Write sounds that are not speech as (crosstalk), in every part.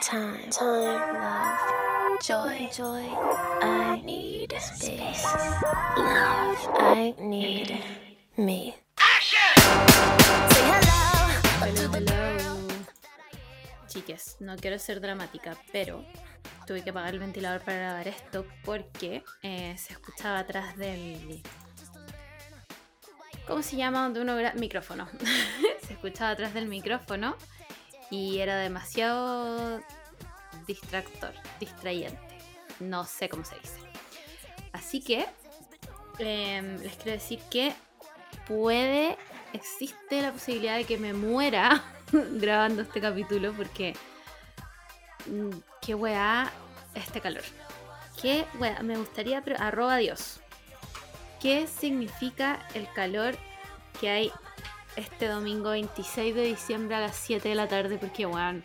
time, time, love, joy, joy. I need space, love. I need me. Say hello. Hello, hello. Chiques, no quiero ser dramática, pero tuve que apagar el ventilador para grabar esto porque eh, se escuchaba atrás del. ¿Cómo se llama? Donde uno gra- micrófono. (laughs) se escuchaba atrás del micrófono y era demasiado distractor, distrayente. No sé cómo se dice. Así que em, les quiero decir que puede, existe la posibilidad de que me muera (laughs) grabando este capítulo porque mm, qué weá este calor. Qué weá, me gustaría, pero arroba Dios. ¿Qué significa el calor que hay este domingo 26 de diciembre a las 7 de la tarde? Porque weón,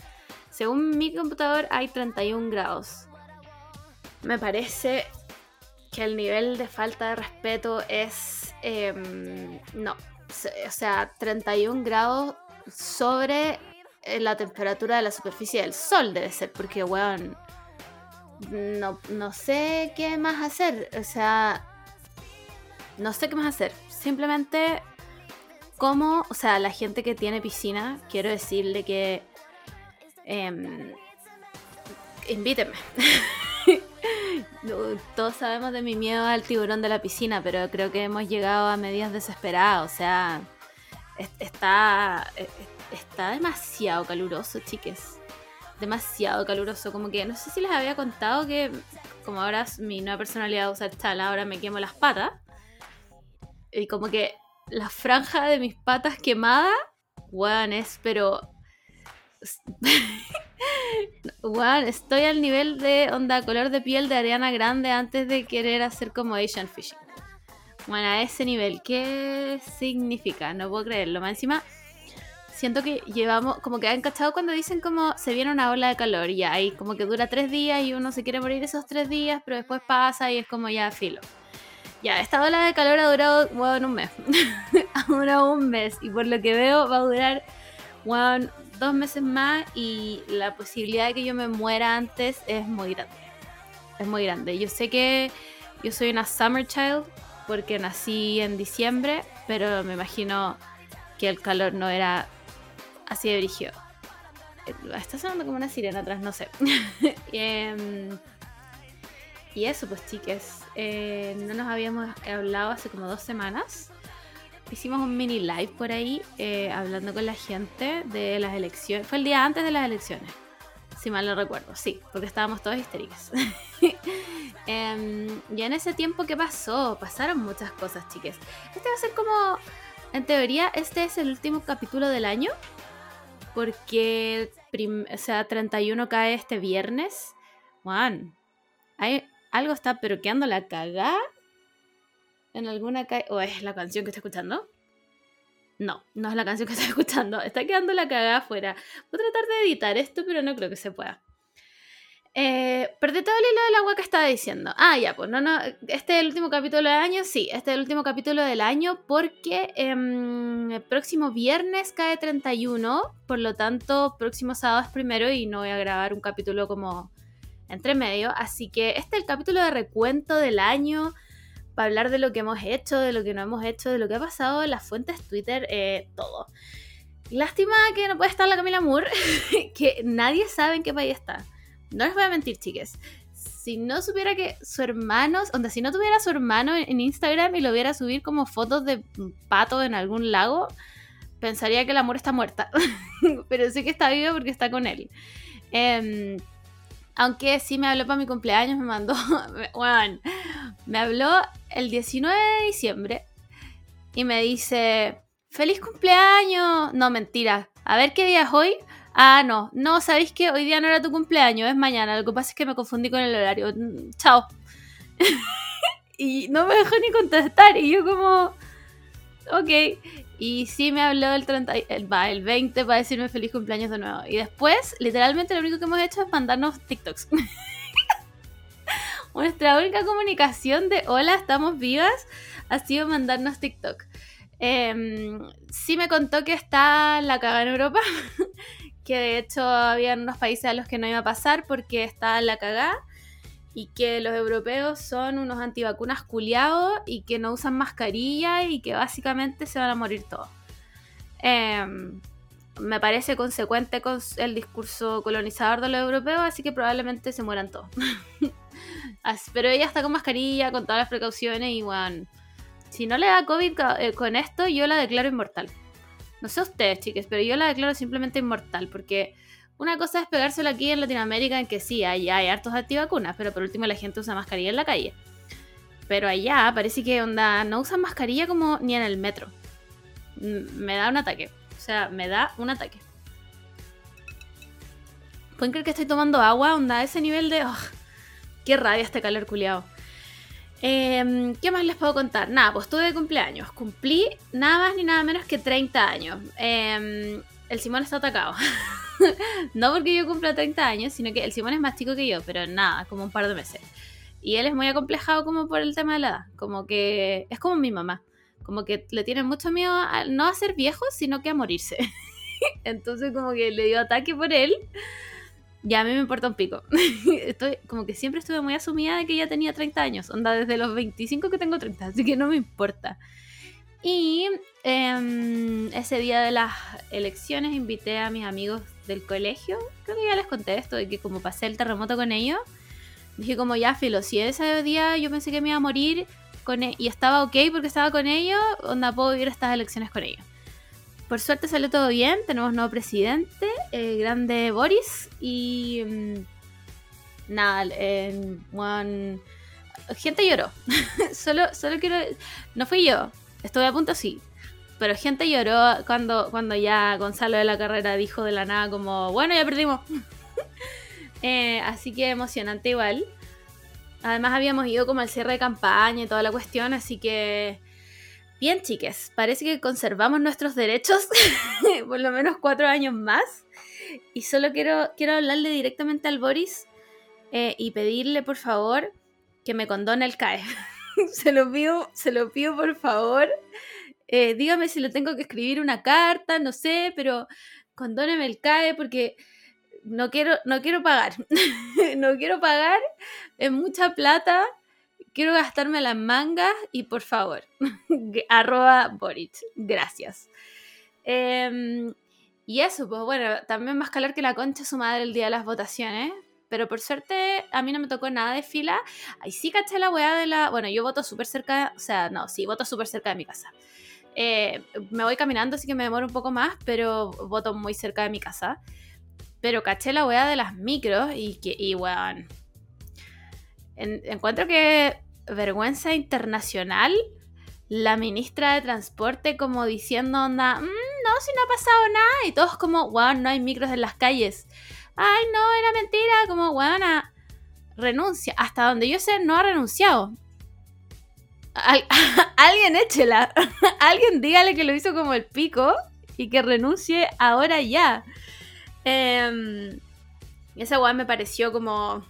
según mi computador hay 31 grados. Me parece que el nivel de falta de respeto es... em, no, o sea, 31 grados sobre eh, la temperatura de la superficie del sol debe ser, porque, weón, no, no sé qué más hacer, o sea, no sé qué más hacer, simplemente como, o sea, la gente que tiene piscina, quiero decirle que... em, invítenme. (laughs) Todos sabemos de mi miedo al tiburón de la piscina, pero creo que hemos llegado a medidas desesperadas. O sea, es- está, es- está demasiado caluroso, chiques. Demasiado caluroso. Como que no sé si les había contado que, como ahora mi nueva personalidad usa chala, ahora me quemo las patas. Y como que la franja de mis patas quemada, weón, es pero. (laughs) Weón, estoy al nivel de onda color de piel de Ariana Grande antes de querer hacer como Asian Fishing. Bueno, a ese nivel, ¿qué significa? No puedo creerlo. Más encima, siento que llevamos, como que han cachado cuando dicen como se viene una ola de calor y ahí como que dura tres días y uno se quiere morir esos tres días, pero después pasa y es como ya filo. Ya, esta ola de calor ha durado, bueno, un mes. (laughs) ha durado un mes y por lo que veo va a durar, bueno, dos meses más y la posibilidad de que yo me muera antes es muy grande. Es muy grande. Yo sé que yo soy una summer child porque nací en diciembre, pero me imagino que el calor no era así de brígido. Eh, Está sonando como una sirena atrás, no sé. (laughs) Em, y eso, pues chiques, eh, no nos habíamos hablado hace como dos semanas. Hicimos un mini live por ahí eh, hablando con la gente de las elecciones. Fue el día antes de las elecciones, si mal no recuerdo. Sí, porque estábamos todas histéricas. (laughs) Em, y en ese tiempo, ¿qué pasó? Pasaron muchas cosas, chiques. Este va a ser como, en teoría, este es el último capítulo del año. Porque, o sea, 31 cae este viernes. Juan, hay, algo está pero quedando la cagada en alguna calle. ¿O es la canción que está escuchando? No, no es la canción que está (laughs) escuchando. Está quedando la cagada afuera. Voy a tratar de editar esto, pero no creo que se pueda. Eh, perdí todo el hilo del agua que estaba diciendo. Ah, ya, pues no, no. Este es el último capítulo del año. Sí, este es el último capítulo del año porque em, el próximo viernes cae 31. Por lo tanto, próximo sábado es primero y no voy a grabar un capítulo como entre medio. Así que este es el capítulo de recuento del año para hablar de lo que hemos hecho, de lo que no hemos hecho, de lo que ha pasado las fuentes Twitter, eh, todo. Lástima que no puede estar la Camila Moore, (laughs) que nadie sabe en qué país está. No les voy a mentir, chiques. Si no supiera que su hermano, onda, si no tuviera su hermano en Instagram y lo viera subir como fotos de pato en algún lago, pensaría que el amor está muerta. (laughs) Pero sé que está vivo porque está con él. Em, aunque sí me habló para mi cumpleaños, me mandó. (laughs) Bueno, me habló el 19 de diciembre y me dice: ¡Feliz cumpleaños! No, mentira. A ver qué día es hoy. Ah, no. No, ¿sabéis que hoy día no era tu cumpleaños? Es mañana. Lo que pasa es que me confundí con el horario. Mm, Chao. (laughs) y no me dejó ni contestar. Y yo, como. Ok. Y sí me habló el, 30, y- el, va, el 20 para decirme feliz cumpleaños de nuevo. Y después, literalmente, lo único que hemos hecho es mandarnos TikToks. (laughs) Nuestra única comunicación de hola, estamos vivas, ha sido mandarnos TikTok. Em, sí me contó que está la caga en Europa, (laughs) que de hecho había unos países a los que no iba a pasar porque estaba la cagada y que los europeos son unos antivacunas culiados y que no usan mascarilla y que básicamente se van a morir todos. Em, me parece consecuente con el discurso colonizador de los europeos, así que probablemente se mueran todos. (laughs) Pero ella está con mascarilla, con todas las precauciones y bueno, si no le da COVID eh, con esto, yo la declaro inmortal. No sé ustedes, chicas, pero yo la declaro simplemente inmortal porque una cosa es pegárselo aquí en Latinoamérica, en que sí, hay, hay hartos antivacunas, pero por último la gente usa mascarilla en la calle. Pero allá parece que onda, no usan mascarilla como ni en el metro. Me da un ataque. O sea, me da un ataque. ¿Pueden creer que estoy tomando agua? Onda, ese nivel de... Qué rabia este calor culiado. Em, ¿Qué más les puedo contar? Nada, pues tuve cumpleaños. Cumplí nada más ni nada menos que 30 años. Em, el Simón está atacado. (laughs) (laughs) no porque yo cumpla 30 años, sino que el Simón es más chico que yo, pero nada, como un par de meses. Y él es muy acomplejado como por el tema de la edad. Como que es como mi mamá. Como que le tiene mucho miedo a, no a ser viejo, sino que a morirse. (laughs) Entonces como que le dio ataque por él. Y a mí me importa un pico. (laughs) Estoy, como que siempre estuve muy asumida de que ya tenía 30 años. Onda, desde los 25 que tengo 30. Así que no me importa. Y em, ese día de las elecciones invité a mis amigos del colegio. Creo que ya les conté esto, de que como pasé el terremoto con ellos, dije como ya, filo, ese día yo pensé que me iba a morir con e-", y estaba ok porque estaba con ellos, onda, puedo vivir estas elecciones con ellos. Por suerte salió todo bien, tenemos nuevo presidente, el grande Boris, y mm, nada, gente lloró. (laughs) solo, solo quiero... No fui yo, estuve a punto sí, pero gente lloró cuando, cuando ya Gonzalo de la Carrera dijo de la nada como, bueno, ya perdimos. (laughs) Eh, así que emocionante igual. Además habíamos ido como al cierre de campaña y toda la cuestión, así que... Bien, chiques, parece que conservamos nuestros derechos (laughs) por lo menos cuatro años más. Y solo quiero, quiero hablarle directamente al Boris eh, y pedirle, por favor, que me condone el CAE. (laughs) se lo pido, se lo pido, por favor. Eh, dígame si le tengo que escribir una carta, no sé, pero condóneme el CAE porque no quiero, no quiero pagar. (laughs) no quiero pagar, es mucha plata. Quiero gastarme las mangas y por favor, (laughs) arroba Boric. Gracias. Em, y eso, pues bueno, también más calor que la concha su madre el día de las votaciones. Pero por suerte a mí no me tocó nada de fila. Ahí sí caché la weá de la... Bueno, yo voto súper cerca, o sea, no, sí, voto súper cerca de mi casa. Eh, me voy caminando, así que me demoro un poco más, pero voto muy cerca de mi casa. Pero caché la weá de las micros y que, y weón. encuentro que vergüenza internacional. La ministra de Transporte como diciendo, onda, mm, no, si no ha pasado nada. Y todos como, weón, no hay micros en las calles. Ay, no, era mentira. Como, weón, renuncia. Hasta donde yo sé, no ha renunciado. (laughs) alguien échela. (laughs) alguien dígale que lo hizo como el pico y que renuncie ahora ya. Eh, esa weá me pareció como.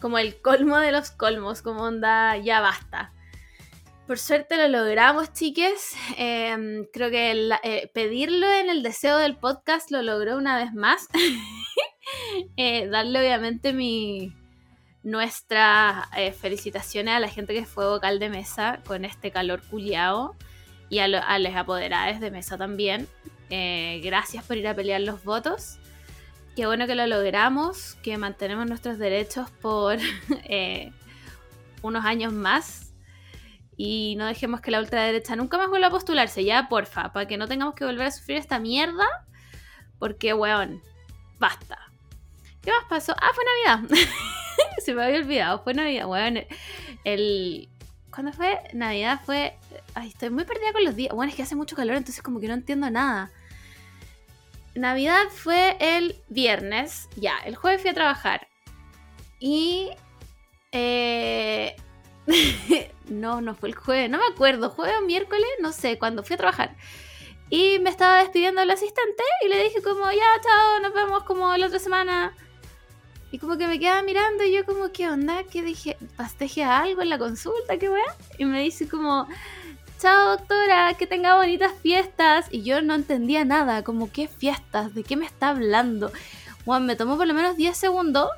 Como el colmo de los colmos. Como onda, ya basta. Por suerte lo logramos, chiques. Em, creo que eh, pedirlo en el deseo del podcast lo logró una vez más. (laughs) Eh, darle obviamente mi, nuestras eh, felicitaciones a la gente que fue vocal de mesa con este calor culiao y a, los apoderados de mesa también. Eh, gracias por ir a pelear los votos. Qué bueno que lo logramos, que mantenemos nuestros derechos por (laughs) eh, unos años más y no dejemos que la ultraderecha nunca más vuelva a postularse, ya, porfa, para que no tengamos que volver a sufrir esta mierda, porque, weón, basta. ¿Qué más pasó? Ah, fue Navidad. (laughs) Se me había olvidado. Fue Navidad. Bueno, el. ¿Cuándo fue? Navidad fue. Ay, estoy muy perdida con los días. Bueno, es que hace mucho calor, entonces como que no entiendo nada. Navidad fue el viernes. Ya, el jueves fui a trabajar. Y. Eh, (laughs) no, no fue el jueves, no me acuerdo, jueves o miércoles, no sé, cuando fui a trabajar. Y me estaba despidiendo el asistente y le dije como, ya, chao, nos vemos como la otra semana. Y como que me quedaba mirando y yo como, ¿qué onda? ¿Qué dije? ¿Pasteje algo en la consulta? ¿Qué weá? Y me dice como, chao doctora, que tenga bonitas fiestas. Y yo no entendía nada, como qué fiestas, de qué me está hablando. Bueno, me tomó por lo menos 10 segundos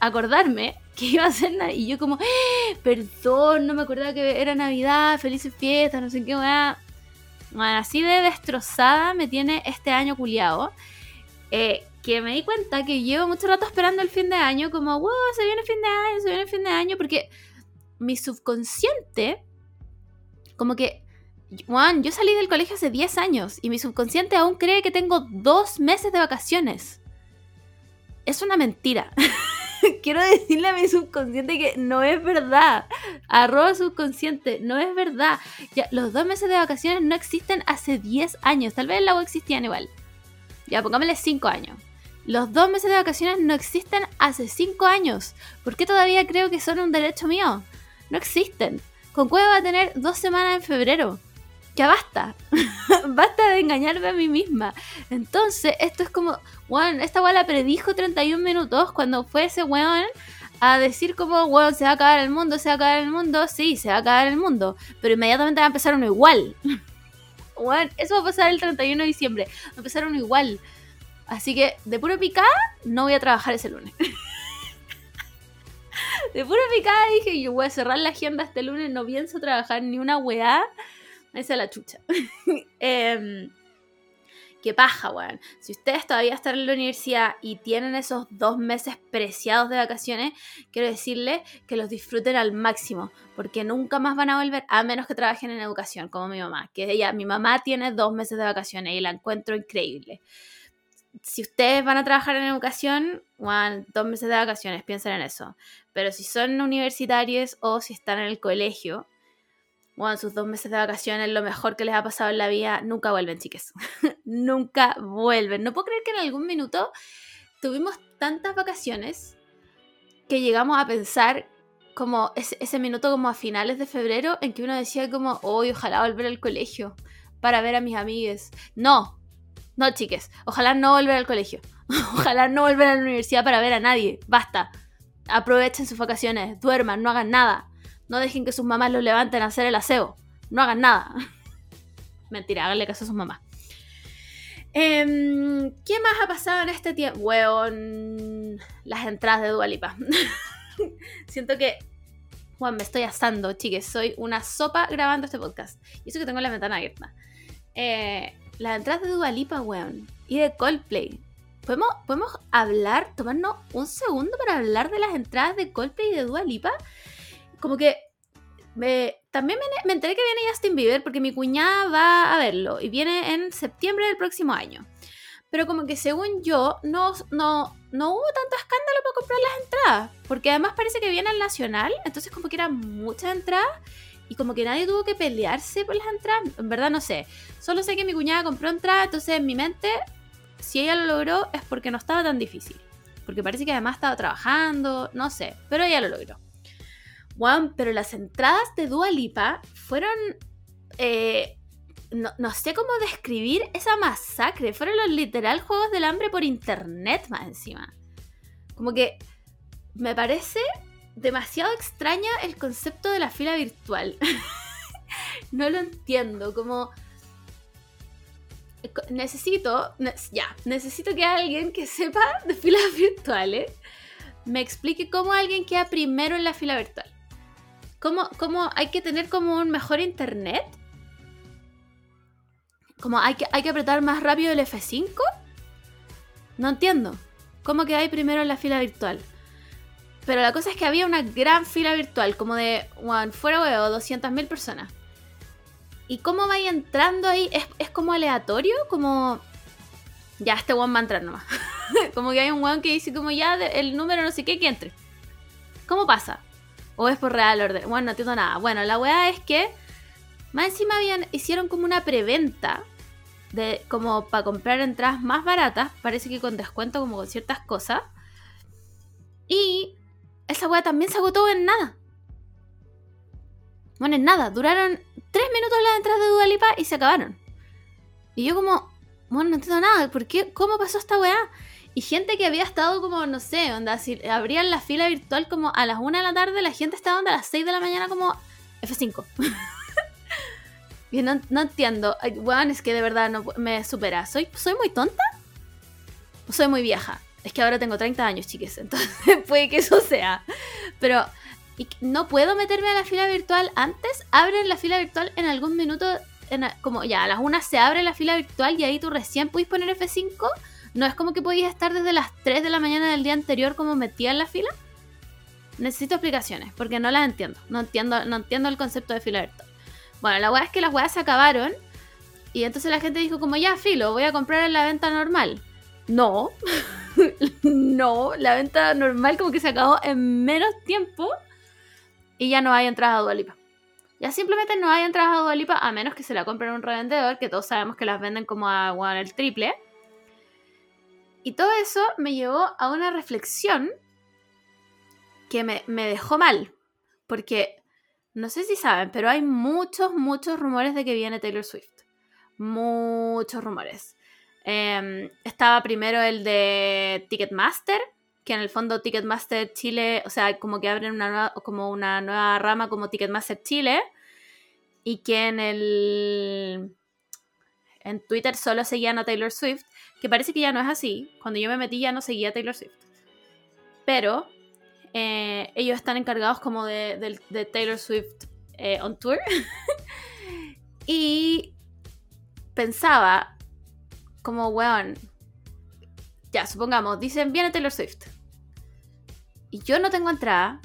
acordarme que iba a ser Navidad. Y yo como, ¡Ah! perdón, no me acordaba que era Navidad, felices fiestas, no sé qué, weá. Bueno, así de destrozada me tiene este año culiado. Eh, que me di cuenta que llevo mucho rato esperando el fin de año, como, wow, se viene el fin de año, se viene el fin de año, porque mi subconsciente, como que, Juan, yo salí del colegio hace 10 años y mi subconsciente aún cree que tengo dos meses de vacaciones. Es una mentira. (laughs) Quiero decirle a mi subconsciente que no es verdad. Arroba subconsciente, no es verdad. Los dos meses de vacaciones no existen hace 10 años. Tal vez la web existían igual. Ya, pongámosle 5 años. Los dos meses de vacaciones no existen hace 5 años. ¿Por qué todavía creo que son un derecho mío? No existen. Con Cueva va a tener dos semanas en febrero. Ya basta. (laughs) basta de engañarme a mí misma. Entonces, esto es como, weón, esta weá la predijo 31 minutos cuando fue ese weón a decir como, weón, se va a acabar el mundo, se va a acabar el mundo. Sí, se va a acabar el mundo. Pero inmediatamente va a empezar uno igual. (laughs) weón, eso va a pasar el 31 de diciembre. Va a empezar uno igual. Así que, de puro picada, no voy a trabajar ese lunes. (laughs) de puro picada dije, yo voy a cerrar la agenda este lunes, no pienso trabajar ni una weá. Esa es la chucha. (laughs) eh, qué paja, weón. Si ustedes todavía están en la universidad y tienen esos dos meses preciados de vacaciones, quiero decirles que los disfruten al máximo, porque nunca más van a volver, a menos que trabajen en educación, como mi mamá. Que ella, mi mamá tiene dos meses de vacaciones y la encuentro increíble. Si ustedes van a trabajar en educación, weón, dos meses de vacaciones, piensen en eso. Pero si son universitarios o si están en el colegio, bueno, sus dos meses de vacaciones, lo mejor que les ha pasado en la vida, nunca vuelven, chiques. (laughs) nunca vuelven. No puedo creer que en algún minuto tuvimos tantas vacaciones que llegamos a pensar como ese, minuto como a finales de febrero en que uno decía como, hoy ojalá volver al colegio para ver a mis amigues. No, no, chiques, ojalá no volver al colegio. (laughs) ojalá no volver a la universidad para ver a nadie. Basta. Aprovechen sus vacaciones, duerman, no hagan nada. No dejen que sus mamás los levanten a hacer el aseo. No hagan nada. (laughs) Mentira, háganle caso a sus mamás. Em, ¿Qué más ha pasado en este tiempo? Weón, las entradas de Dualipa. (laughs) Siento que, Juan, me estoy asando, chiques. Soy una sopa grabando este podcast. Y eso que tengo la ventana abierta. Eh, las entradas de Dualipa, weón. Y de Coldplay. ¿Podemos, ¿Podemos hablar, tomarnos un segundo para hablar de las entradas de Coldplay y de Dualipa? como que me, también me, me, enteré que viene Justin Bieber porque mi cuñada va a verlo y viene en septiembre del próximo año. Pero como que según yo, no, no, no hubo tanto escándalo para comprar las entradas. Porque además parece que viene al Nacional, entonces como que eran muchas entradas y como que nadie tuvo que pelearse por las entradas. En verdad no sé. Solo sé que mi cuñada compró entradas, entonces en mi mente, si ella lo logró es porque no estaba tan difícil. Porque parece que además estaba trabajando, no sé, pero ella lo logró. Juan, pero las entradas de Dua Lipa fueron. Eh, no, sé cómo describir esa masacre. Fueron los literal juegos del hambre por internet más encima. Como que me parece demasiado extraña el concepto de la fila virtual. (laughs) no lo entiendo. Como. Necesito. ya. Necesito que alguien que sepa de filas (laughs) virtuales me explique cómo alguien queda primero en la fila virtual. ¿Cómo, hay que tener como un mejor internet? ¿Como hay que, hay que apretar más rápido el F5? No entiendo. ¿Cómo que hay primero en la fila virtual? Pero la cosa es que había una gran fila virtual, como de, one, fuera huevo, 200.000 personas. ¿Y cómo vaya entrando ahí? ¿Es, como aleatorio? Como... Ya, este one va a entrar nomás. (laughs) como que hay un one que dice como ya el número no sé qué que entre. ¿Cómo pasa? ¿O es por real orden? Bueno, no entiendo nada. Bueno, la weá es que más encima habían, hicieron como una preventa de como para comprar entradas más baratas, parece que con descuento como con ciertas cosas. Y esa weá también se agotó en nada. Bueno, en nada, duraron tres minutos las entradas de Dualipa y se acabaron. Y yo como, bueno, no entiendo nada, ¿por qué? ¿Cómo pasó esta weá? Y gente que había estado como, no sé, onda, si abrían la fila virtual como a las 1 de la tarde, la gente estaba onda a las 6 de la mañana como F5. (laughs) no, no entiendo. Bueno, es que de verdad no me supera. ¿Soy, ¿Soy muy tonta? ¿O soy muy vieja? Es que ahora tengo 30 años, chiques. (laughs) Entonces puede que eso sea. Pero no puedo meterme a la fila virtual antes. Abren la fila virtual en algún minuto. como ya, a las 1 se abre la fila virtual y ahí tú recién puedes poner F5. No es como que podías estar desde las 3 de la mañana del día anterior como metía en la fila. Necesito explicaciones porque no las entiendo. No entiendo, no entiendo el concepto de fila virtual. Bueno, la weá es que las weas se acabaron. Y entonces la gente dijo como ya, filo, voy a comprar en la venta normal. No, (laughs) no, la venta normal como que se acabó en menos tiempo y ya no hay entradas a Dualipa. Ya simplemente no hay entradas a Dualipa a menos que se la compren un revendedor, que todos sabemos que las venden como a bueno, el triple. Y todo eso me llevó a una reflexión que me, me dejó mal. Porque no sé si saben, pero hay muchos, muchos rumores de que viene Taylor Swift. Muchos rumores. Em, estaba primero el de Ticketmaster, que en el fondo Ticketmaster Chile, o sea, como que abren una nueva, como una nueva rama como Ticketmaster Chile, y que en el en Twitter solo seguían a Taylor Swift, que parece que ya no es así. Cuando yo me metí ya no seguía a Taylor Swift. Pero eh, ellos están encargados como de, Taylor Swift eh, on tour. (laughs) y pensaba como, weón, ya, supongamos, dicen, viene Taylor Swift. Y yo no tengo entrada.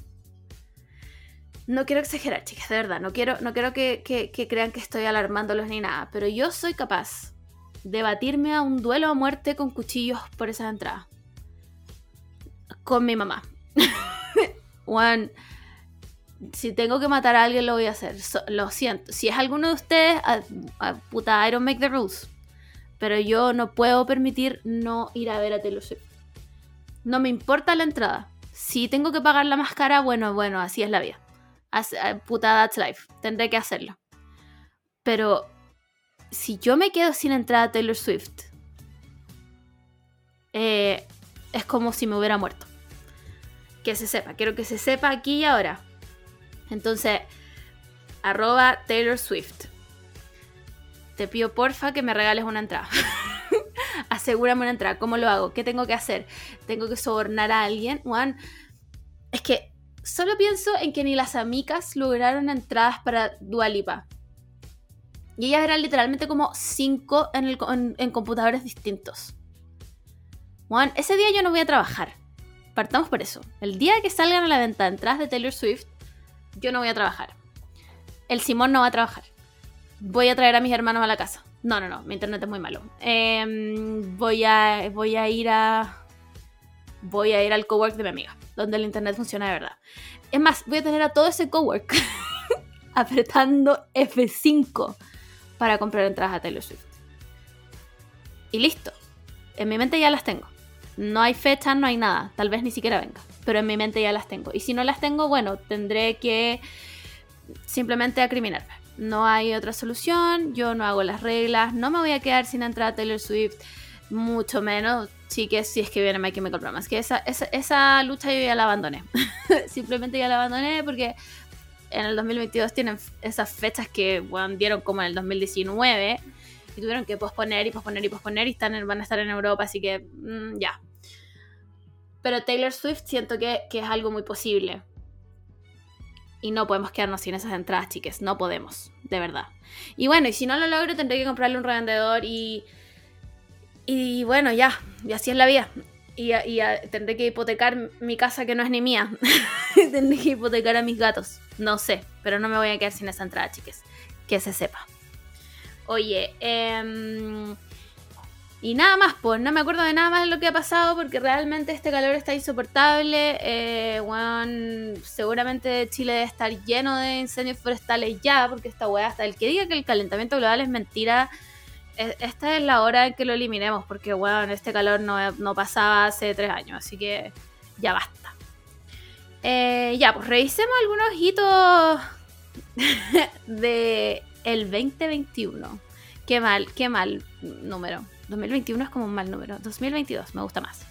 No quiero exagerar, chicas, de verdad. No quiero, no quiero que, crean que estoy alarmándolos ni nada. Pero yo soy capaz de batirme a un duelo a muerte con cuchillos por esas entradas. Con mi mamá. (laughs) Juan, si tengo que matar a alguien, lo voy a hacer. lo siento. Si es alguno de ustedes, puta, I don't make the rules. Pero yo no puedo permitir no ir a ver a Taylor Swift. No me importa la entrada. Si tengo que pagar la máscara, bueno, bueno, así es la vida. puta, that's life. Tendré que hacerlo. Pero si yo me quedo sin entrada a Taylor Swift, eh, es como si me hubiera muerto que se sepa, quiero que se sepa aquí y ahora. Entonces, arroba Taylor Swift. Te pido porfa que me regales una entrada. (laughs) Asegúrame una entrada. ¿Cómo lo hago? ¿Qué tengo que hacer? ¿Tengo que sobornar a alguien? Juan, es que solo pienso en que ni las amigas lograron entradas para Dualipa. Y ellas eran literalmente como cinco en, en computadores distintos. Juan, ese día yo no voy a trabajar partamos por eso. El día que salgan a la venta entradas de Taylor Swift, yo no voy a trabajar. El Simón no va a trabajar. Voy a traer a mis hermanos a la casa. No, no, no, mi internet es muy malo. Em, voy, a, voy a ir a. Voy a ir al cowork de mi amiga, donde el internet funciona de verdad. Es más, voy a tener a todo ese cowork (laughs) apretando F5 para comprar entradas a Taylor Swift. Y listo. En mi mente ya las tengo. No hay fecha, no hay nada. Tal vez ni siquiera venga. Pero en mi mente ya las tengo. Y si no las tengo, bueno, tendré que simplemente acriminarme. No hay otra solución. Yo no hago las reglas. No me voy a quedar sin entrar a Taylor Swift. Mucho menos, chiques, si es que viene My Chemical Romance. Que esa, esa, esa lucha yo ya la abandoné. (laughs) simplemente ya la abandoné porque en el 2022 tienen esas fechas que dieron como en el 2019 y tuvieron que posponer y posponer y posponer y están van a estar en Europa, así que mm, ya. Pero Taylor Swift siento que, es algo muy posible. Y no podemos quedarnos sin esas entradas, chiques. No podemos, de verdad. Y bueno, y si no lo logro, tendré que comprarle un revendedor y. Y bueno, ya. Y así es la vida. Y, y tendré que hipotecar mi casa que no es ni mía. (laughs) tendré que hipotecar a mis gatos. No sé, pero no me voy a quedar sin esa entrada, chiques. Que se sepa. Oye, eh, y nada más, pues no me acuerdo de nada más de lo que ha pasado porque realmente este calor está insoportable. Eh, seguramente Chile debe estar lleno de incendios forestales ya, porque esta weá, hasta el que diga que el calentamiento global es mentira, e, esta es la hora en que lo eliminemos, porque weón, este calor no, pasaba hace tres años, así que ya basta. Eh, ya, pues revisemos algunos hitos (laughs) de el 2021. Qué mal, qué mal número. 2021 es como un mal número. 2022 me gusta más.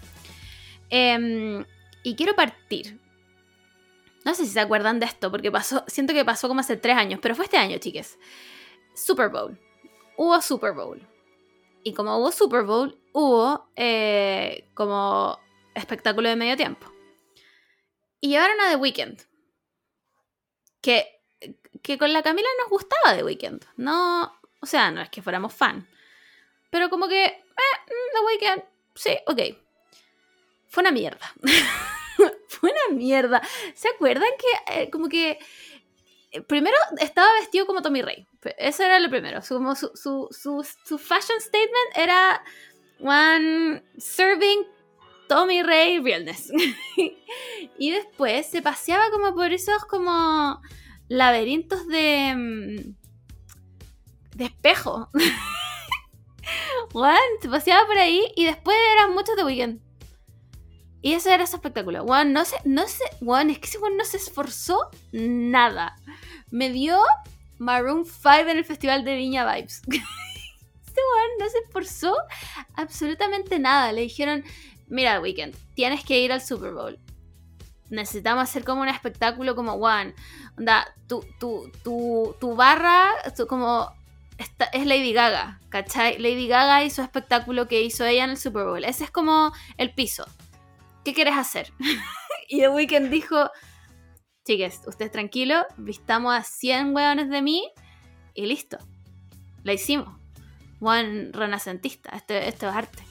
Em, y quiero partir. No sé si se acuerdan de esto, porque pasó, siento que pasó como hace tres años, pero fue este año, chiques. Super Bowl. Hubo Super Bowl. Y como hubo Super Bowl, hubo eh, como espectáculo de medio tiempo. Y llevaron a The Weeknd. Que, que con la Camila nos gustaba The Weeknd. No, o sea, no es que fuéramos fan. Pero como que, eh, mm, The Weeknd, sí, ok. Fue una mierda. (laughs) Fue una mierda. ¿Se acuerdan que eh, como que eh, primero estaba vestido como Tommy Rey. Eso era lo primero. Su, su, su, su fashion statement era one serving Tommy Rey realness. (laughs) y después se paseaba como por esos como laberintos de mm, de espejo. (laughs) Juan, se paseaba por ahí y después eran muchos de weekend. Y eso era su espectáculo. Juan, no sé, no sé, Juan, es que ese Juan no se esforzó nada. Me dio Maroon 5 en el festival de Viña Vibes. (laughs) ese Juan no se esforzó absolutamente nada. Le dijeron, mira, Weekend, tienes que ir al Super Bowl. Necesitamos hacer como un espectáculo como Juan. Onda, tu, tu, tu, tu barra, como es Lady Gaga, ¿cachai? Lady Gaga y su espectáculo que hizo ella en el Super Bowl. Ese es como el piso. ¿Qué quieres hacer? (laughs) y The Weeknd dijo, chiques, ustedes tranquilos, vistamos a 100 hueones de mí y listo. La hicimos. Juan renacentista, esto, esto es arte.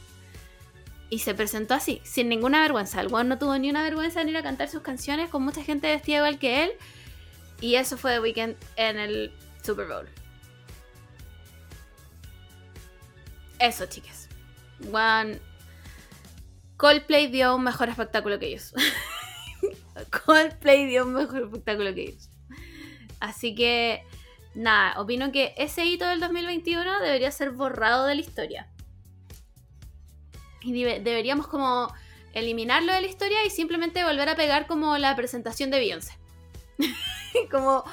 Y se presentó así, sin ninguna vergüenza. El Juan no tuvo ni una vergüenza de ir a cantar sus canciones con mucha gente vestida igual que él. Y eso fue The Weeknd en el Super Bowl. Eso, chicas. One. Coldplay dio un mejor espectáculo que ellos. (laughs) Coldplay dio un mejor espectáculo que ellos. Así que, nada, opino que ese hito del 2021 debería ser borrado de la historia. Y deberíamos como eliminarlo de la historia y simplemente volver a pegar como la presentación de Beyoncé. (laughs) como,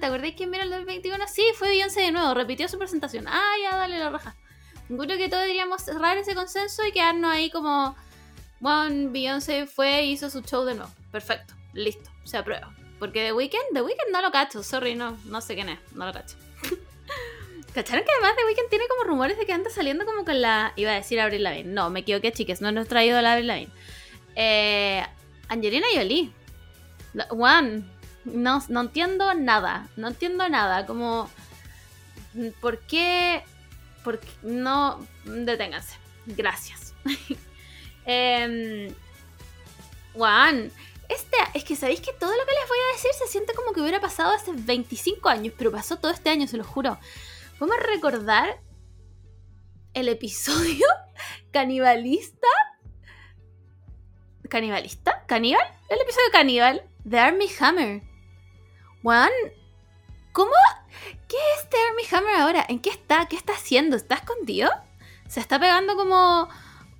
¿te acordás quién era el 2021? Sí, fue Beyoncé de nuevo, repitió su presentación. Ah, ya, dale la raja. Creo que todos deberíamos cerrar ese consenso y quedarnos ahí como, bueno, Beyoncé fue e hizo su show de nuevo. Perfecto, listo, se aprueba. Porque The Weeknd, The Weeknd no lo cacho, sorry, no, no sé quién es, no lo cacho. (laughs) ¿Cacharon que además The Weeknd tiene como rumores de que anda saliendo como con la... Iba a decir Avril Lavigne. No, me equivoqué, chiques, no nos traído la Avril Lavigne. Eh, Angelina Jolie. Juan, no, no entiendo nada, no entiendo nada, como... ¿Por qué porque no, deténganse. Gracias. (laughs) eh, Juan, este, es que sabéis que todo lo que les voy a decir se siente como que hubiera pasado hace 25 años, pero pasó todo este año, se lo juro. Vamos a recordar el episodio (laughs) canibalista. ¿Canibalista? ¿Caníbal? El episodio caníbal de Army Hammer. Juan, ¿cómo ¿Qué es este Army Hammer ahora? ¿En qué está? ¿Qué está haciendo? ¿Está escondido? ¿Se está pegando como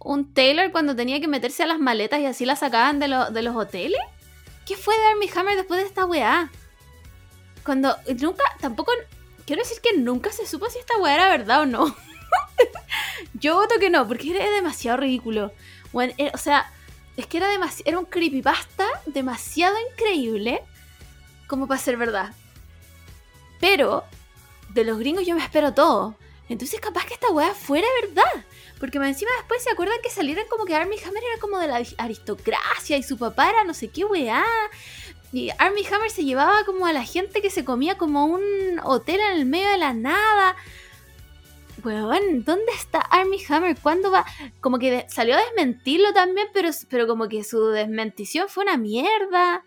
un Taylor cuando tenía que meterse a las maletas y así las sacaban de, de los hoteles? ¿Qué fue de Army Hammer después de esta weá? Cuando nunca, tampoco, quiero decir que nunca se supo si esta weá era verdad o no. (laughs) Yo voto que no, porque era demasiado ridículo. Eh, o sea, es que era, era un creepypasta demasiado increíble como para ser verdad. Pero de los gringos yo me espero todo. Entonces capaz que esta weá fuera verdad. Porque encima después se acuerdan que salieron como que Army Hammer era como de la aristocracia y su papá era no sé qué weá. Y Army Hammer se llevaba como a la gente que se comía como un hotel en el medio de la nada. Weón, ¿dónde está Army Hammer? ¿Cuándo va? Como que salió a desmentirlo también, pero, pero como que su desmentición fue una mierda.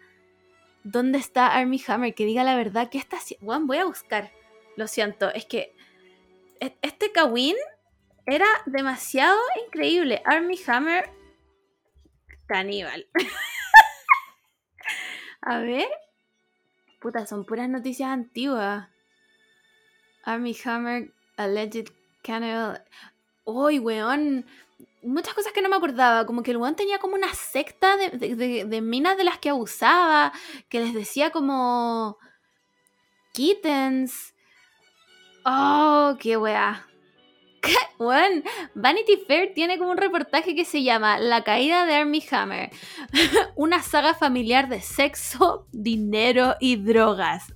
¿Dónde está Army Hammer? Que diga la verdad. ¿Qué está haciendo? Bueno, voy a buscar. Lo siento. Es que e-, este Kawin era demasiado increíble. Army Hammer caníbal. (laughs) a ver. Puta, son puras noticias antiguas. Army Hammer alleged cannibal. ¡Uy, weón! Muchas cosas que no me acordaba, como que el weón tenía como una secta de, minas de las que abusaba, que les decía como kittens. Oh, qué weá. (laughs) Weón, Vanity Fair tiene como un reportaje que se llama La caída de Army Hammer. (laughs) una saga familiar de sexo, dinero y drogas.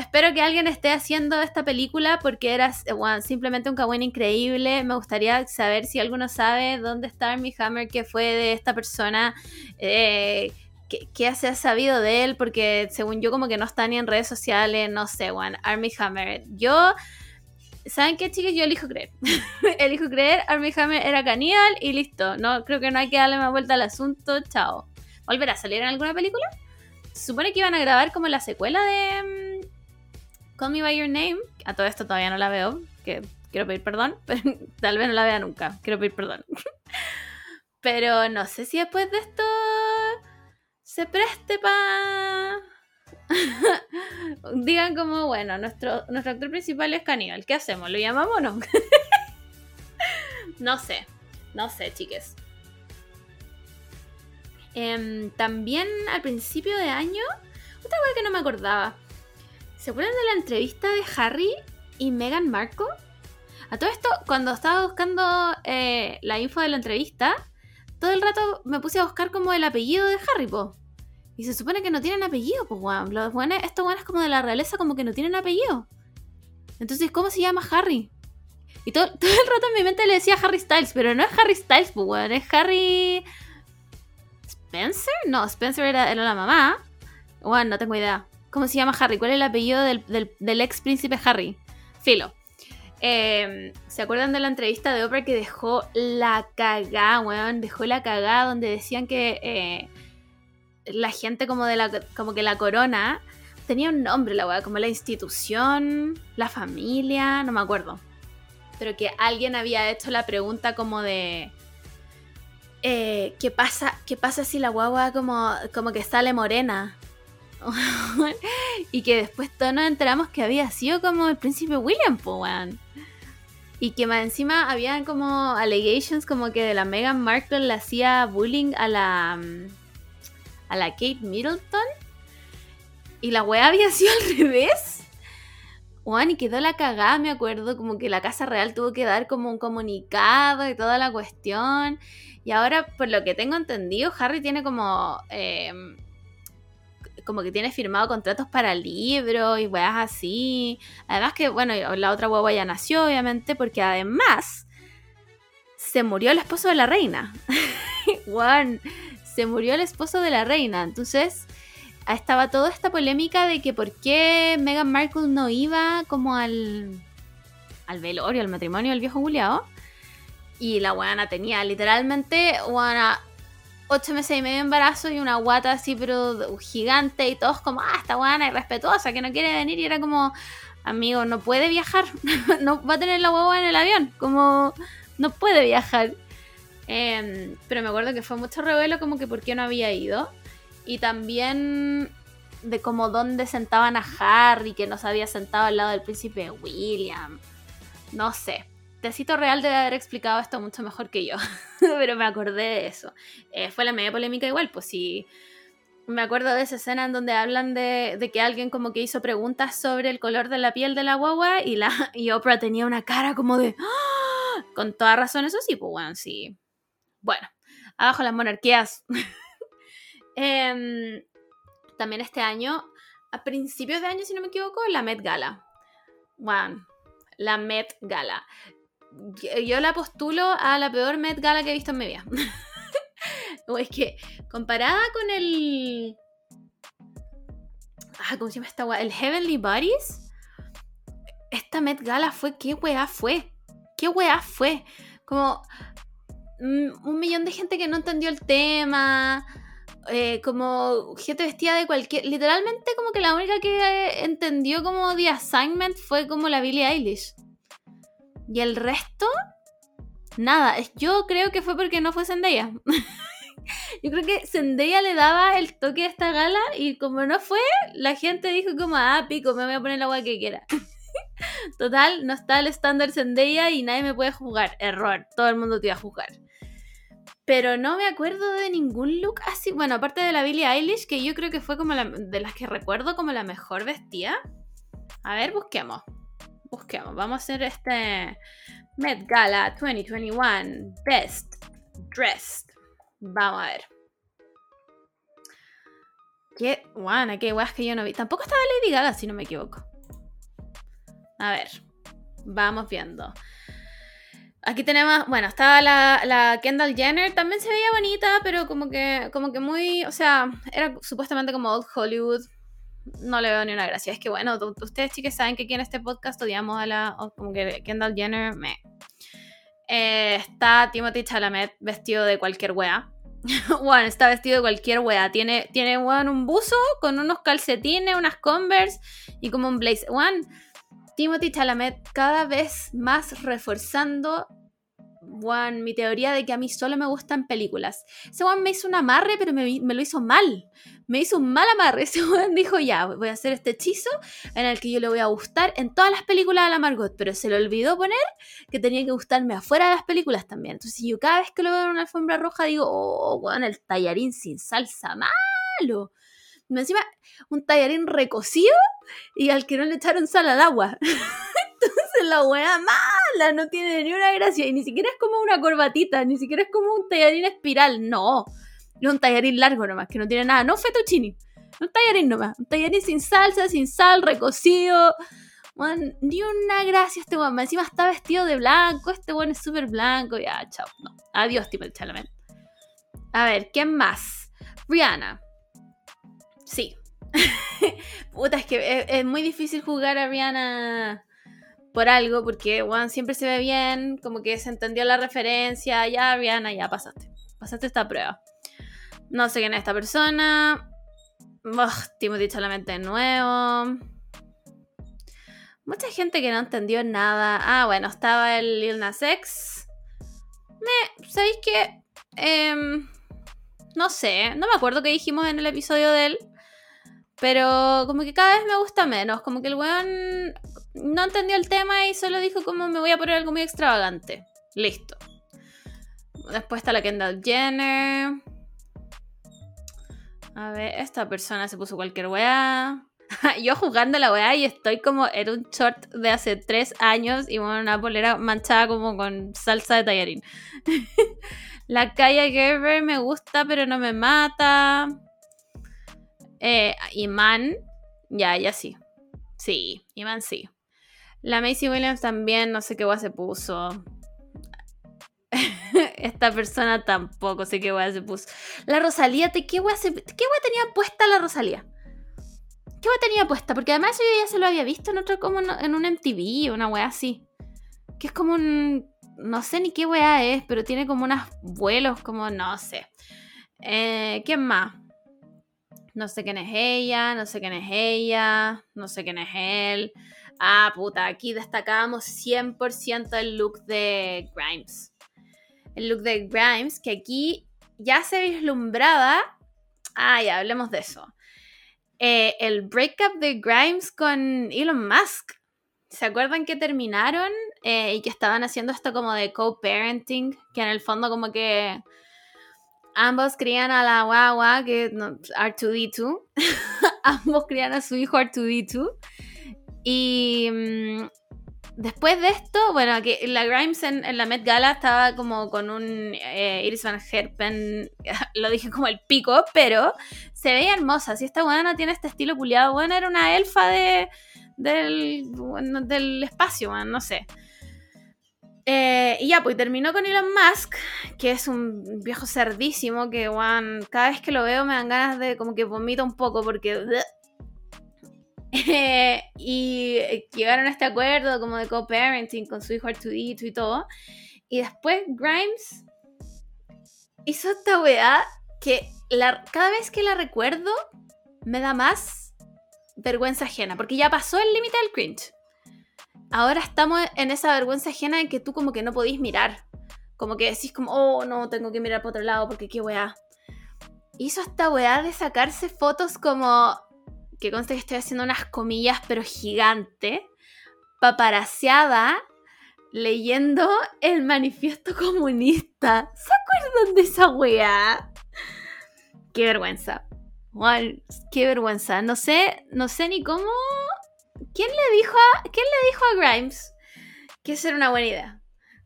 Espero que alguien esté haciendo esta película porque era simplemente un cagüín increíble. Me gustaría saber si alguno sabe dónde está Armie Hammer, qué fue de esta persona, eh, qué, se ha sabido de él, porque según yo como que no está ni en redes sociales, no sé, Juan, Armie Hammer. Yo... ¿Saben qué, chicos? Yo elijo creer. (laughs) elijo creer, Armie Hammer era caníbal y listo. No, creo que no hay que darle más vuelta al asunto. Chao. ¿Volverá a salir en alguna película? Supone que iban a grabar como la secuela de mm, Call Me By Your Name. A todo esto todavía no la veo, que quiero pedir perdón, (laughs) pero tal vez no la vea nunca. Quiero pedir perdón. (laughs) pero no sé si después de esto se preste para... (laughs) Digan como, bueno, nuestro, nuestro actor principal es caníbal. ¿Qué hacemos? ¿Lo llamamos o no? no sé, no sé, chiques. Em, también al principio de año, otra cosa que no me acordaba. ¿Se acuerdan de la entrevista de Harry y Meghan Markle? A todo esto, cuando estaba buscando eh, la info de la entrevista, todo el rato me puse a buscar como el apellido de Harry, po. Y se supone que no tienen apellido, pues. Los buenos, estos buenos como de la realeza como que no tienen apellido. Entonces, ¿cómo se llama Harry? Y todo, (laughs) todo el rato en mi mente le decía Harry Styles, pero no es Harry Styles, pues, weón. Es Harry... ¿Spencer? No, Spencer era, la mamá. Bueno, no tengo idea. ¿Cómo se llama Harry? ¿Cuál es el apellido del, ex príncipe Harry? Filo. Em, ¿Se acuerdan de la entrevista de Oprah que dejó la cagada, weón? Dejó la cagada donde decían que eh, la gente como de la como que la corona tenía un nombre, la weá, como la institución, la familia, no me acuerdo. Pero que alguien había hecho la pregunta como de eh, ¿qué, pasa, ¿qué pasa si la guagua como, como que sale morena? (laughs) y que después todos nos enteramos que había sido como el príncipe William, po, Y que más encima habían como allegations como que de la Meghan Markle le hacía bullying a la a la Kate Middleton. Y la weá había (laughs) sido al revés. Juan, y quedó la cagada, me acuerdo, como que la Casa Real tuvo que dar como un comunicado y toda la cuestión. Y ahora, por lo que tengo entendido, Harry tiene como. Em, como que tiene firmado contratos para libros y weas así. Además que, bueno, la otra hueva ya nació, obviamente, porque además se murió el esposo de la reina. (laughs) Juan, se murió el esposo de la reina. Entonces, estaba toda esta polémica de que por qué Meghan Markle no iba como al, al velorio, al matrimonio del viejo Juliado. Y la guana tenía literalmente guana ocho meses y medio de embarazo y una guata así, pero gigante y todos como, ah, esta guana irrespetuosa que no quiere venir. Y era como, amigo, no puede viajar, (laughs) no va a tener la guagua en el avión, como, no puede viajar. Em, pero me acuerdo que fue mucho revuelo como que por qué no había ido. Y también de como dónde sentaban a Harry, que no se había sentado al lado del príncipe William. No sé. Tecito Real debe haber explicado esto mucho mejor que yo. (laughs) pero me acordé de eso. Eh, fue la media polémica igual, pues sí. Me acuerdo de esa escena en donde hablan de, de, que alguien como que hizo preguntas sobre el color de la piel de la guagua y, la, (laughs) y Oprah tenía una cara como de... ¡Ah! Con toda razón, eso sí, pues bueno, sí. Bueno, abajo las monarquías. (laughs) Em, también este año, a principios de año, si no me equivoco, la Met Gala. Bueno, la Met Gala. Yo la postulo a la peor Met Gala que he visto en mi vida. (laughs) es que, comparada con el. Ah, ¿cómo se llama esta weá? El Heavenly Bodies. Esta Met Gala fue. ¿Qué weá fue? ¿Qué weá fue? Como. Mm, un millón de gente que no entendió el tema eh, como gente vestida de cualquier. Literalmente, como que la única que entendió como The Assignment fue como la Billie Eilish. Y el resto, nada. Yo creo que fue porque no fue Zendaya. (laughs) Yo creo que Zendaya le daba el toque a esta gala y como no fue, la gente dijo como, ah, pico, me voy a poner la agua que quiera. (laughs) Total, no está el estándar Zendaya y nadie me puede jugar. Error, todo el mundo te iba a jugar. Pero no me acuerdo de ningún look así. Bueno, aparte de la Billie Eilish, que yo creo que fue como la, de las que recuerdo como la mejor vestida. A ver, busquemos. Busquemos. Vamos a hacer este Met Gala 2021 Best Dressed. Vamos a ver. Qué guana, qué guas que yo no vi. Tampoco estaba Lady Gaga, si no me equivoco. A ver, vamos viendo. Aquí tenemos, bueno, estaba la, la, Kendall Jenner, también se veía bonita, pero como que, como que muy, o sea, era supuestamente como Old Hollywood. No le veo ni una gracia. Es que bueno, ustedes chicas saben que aquí en este podcast odiamos a la, como que Kendall Jenner, me. Eh, está Timothy Chalamet vestido de cualquier wea. (laughs) bueno, está vestido de cualquier wea. Tiene, tiene un buzo con unos calcetines, unas Converse y como un blazer. One Timothy Chalamet cada vez más reforzando Juan, mi teoría de que a mí solo me gustan películas. Ese Juan me hizo un amarre, pero me, lo hizo mal. Me hizo un mal amarre. (laughs) Ese dijo, ya, voy a hacer este hechizo en el que yo le voy a gustar en todas las películas de la Margot, pero se le olvidó poner que tenía que gustarme afuera de las películas también. Entonces yo cada vez que lo veo en una alfombra roja digo, oh, Juan, el tallarín sin salsa, malo encima, un tallarín recocido y al que no le echaron sal al agua. (laughs) Entonces la weá mala, no tiene ni una gracia. Y ni siquiera es como una corbatita, ni siquiera es como un tallarín espiral. No. Es un tallarín largo nomás, que no tiene nada. No fettuccini. Un tallarín nomás. Un tallarín sin salsa, sin sal, recocido. ni una gracia este weón. Encima está vestido de blanco. Este weón es súper blanco. Ya, chao. No. Adiós, tipo el Chalamet. A ver, ¿quién más? Rihanna. Sí. (laughs) Puta, es que es, muy difícil jugar a Rihanna por algo, porque Juan siempre se ve bien, como que se entendió la referencia, ya Rihanna, ya pasaste. Pasaste esta prueba. No sé quién es esta persona. Timothy mente de nuevo. Mucha gente que no entendió nada. Ah, bueno, estaba el Lil Nas X. Me, ¿Sabéis qué? Em, no sé, no me acuerdo qué dijimos en el episodio de él. Pero como que cada vez me gusta menos. Como que el weón no entendió el tema y solo dijo como me voy a poner algo muy extravagante. Listo. Después está la Kendall Jenner. A ver, esta persona se puso cualquier weá. (laughs) Yo jugando la weá y estoy como en un short de hace tres años y una polera manchada como con salsa de tallarín. (laughs) la calle Gerber me gusta pero no me mata. Eh, Iman, ya, ya sí. Sí, Iman sí. La Macy Williams también, no sé qué guay se puso. Esta persona tampoco sé qué guay se puso. La Rosalía, ¿qué guay, se, ¿qué tenía puesta la Rosalía? ¿Qué guay tenía puesta? Porque además yo ya se lo había visto en otro, como en un MTV, una wea así. Que es como un. No sé ni qué wea es, pero tiene como unos vuelos, como no sé. Eh, ¿Quién más? No sé quién es ella, no sé quién es ella, no sé quién es él. Ah, puta, aquí destacábamos 100% el look de Grimes. El look de Grimes, que aquí ya se vislumbraba. Ah, ya, hablemos de eso. Eh, el breakup de Grimes con Elon Musk. ¿Se acuerdan que terminaron eh, y que estaban haciendo esto como de co-parenting? Que en el fondo como que ambos crían a la guagua, que R2D2. (laughs) ambos crían a su hijo R2D2. Y mm, después de esto, bueno, que la Grimes en, la Met Gala estaba como con un eh, Iris Van Herpen, (laughs) lo dije como el pico, pero se veía hermosa. Si esta buena tiene este estilo culiado, bueno, era una elfa de, del, del espacio, no sé. Eh, y ya, pues terminó con Elon Musk, que es un viejo cerdísimo que, one, cada vez que lo veo me dan ganas de como que vomito un poco porque... (laughs) y llegaron a este acuerdo como de co-parenting con su hijo Artudito y todo. Y después Grimes hizo esta weá que la, cada vez que la recuerdo me da más vergüenza ajena, porque ya pasó el límite del cringe ahora estamos en esa vergüenza ajena en que tú como que no podís mirar. Como que decís como, oh, no, tengo que mirar para otro lado porque qué weá. Hizo esta weá de sacarse fotos como, que conste que estoy haciendo unas comillas, pero gigante, paparaseada, leyendo el manifiesto comunista. ¿Se acuerdan de esa weá? Qué vergüenza. qué vergüenza. No sé, no sé ni cómo ¿quién le dijo a, ¿quién le dijo a Grimes que eso era una buena idea?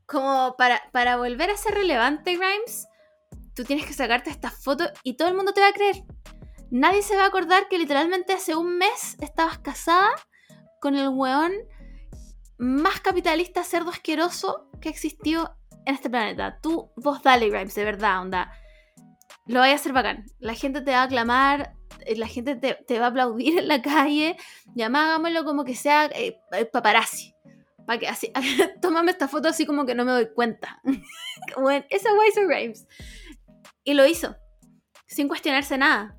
Como para, para volver a ser relevante, Grimes, tú tienes que sacarte esta foto y todo el mundo te va a creer. Nadie se va a acordar que literalmente hace un mes estabas casada con el weón más capitalista cerdo asqueroso que existió en este planeta. Tú, vos dale, Grimes, de verdad, onda. Lo voy a hacer bacán. La gente te va a aclamar, eh, la gente te, va a aplaudir en la calle. Hagámoslo como que sea eh, eh, paparazzi. Para que así, (laughs) tómame esta foto así como que no me doy cuenta. (laughs) bueno, esa guay hizo Grimes. Y lo hizo. Sin cuestionarse nada.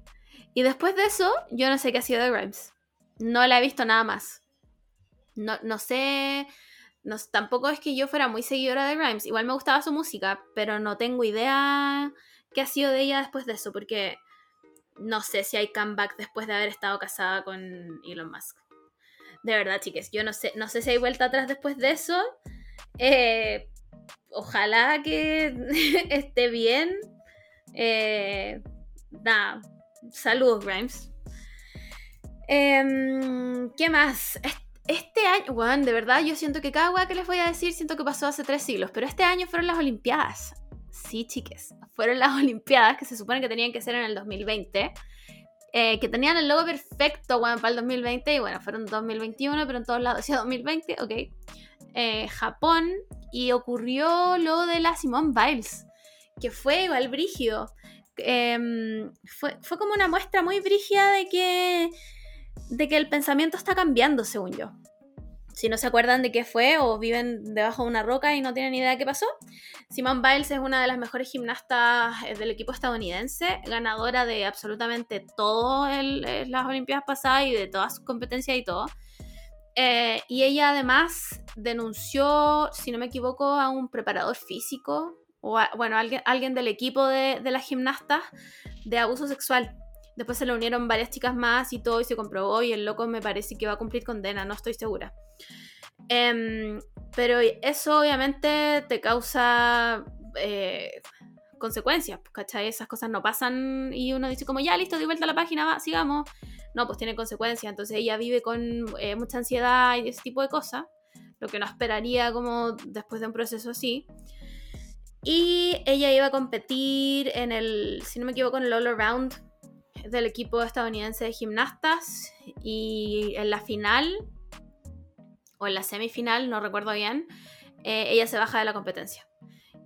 Y después de eso, yo no sé qué ha sido de Grimes. No la he visto nada más. No, no sé no, tampoco es que yo fuera muy seguidora de Grimes. Igual me gustaba su música, pero no tengo idea qué ha sido de ella después de eso, porque no sé si hay comeback después de haber estado casada con Elon Musk. De verdad, chiques, yo no sé, no sé si hay vuelta atrás después de eso. Eh, ojalá que (laughs) esté bien. Eh, nada, saludos, Grimes. Em, ¿Qué más? Este año, bueno, de verdad, yo siento que cada weá que les voy a decir, siento que pasó hace tres siglos, pero este año fueron las Olimpiadas. Sí, chiques, fueron las (laughs) Olimpiadas que se supone que tenían que ser en el 2020. Eh, que tenían el logo perfecto, para el 2020, y bueno, fueron 2021, pero en todos lados decía 2020, ok. Eh, Japón, y ocurrió lo de la Simone Biles, que fue igual brígido. Em, fue, fue como una muestra muy brígida de que de que el pensamiento está cambiando, según yo. Si no se acuerdan de qué fue o viven debajo de una roca y no tienen idea de qué pasó, Simone Biles es una de las mejores gimnastas eh, del equipo estadounidense, ganadora de absolutamente todo en eh, las Olimpiadas pasadas y de todas sus competencias y todo. Eh, y ella además denunció, si no me equivoco, a un preparador físico o bueno, alguien, alguien del equipo de, de las gimnastas de abuso sexual. Después se le unieron varias chicas más y todo y se comprobó y el loco me parece que va a cumplir condena, no estoy segura. Em, pero eso obviamente te causa eh, consecuencias, pues, ¿cachai? Esas cosas no pasan y uno dice como ya listo, di vuelta a la página, va, sigamos. No, pues tiene consecuencias. Entonces ella vive con eh, mucha ansiedad y ese tipo de cosas, lo que no esperaría como después de un proceso así. Y ella iba a competir en el, si no me equivoco, en el All Around del equipo estadounidense de gimnastas y en la final, o en la semifinal, no recuerdo bien, eh, ella se baja de la competencia.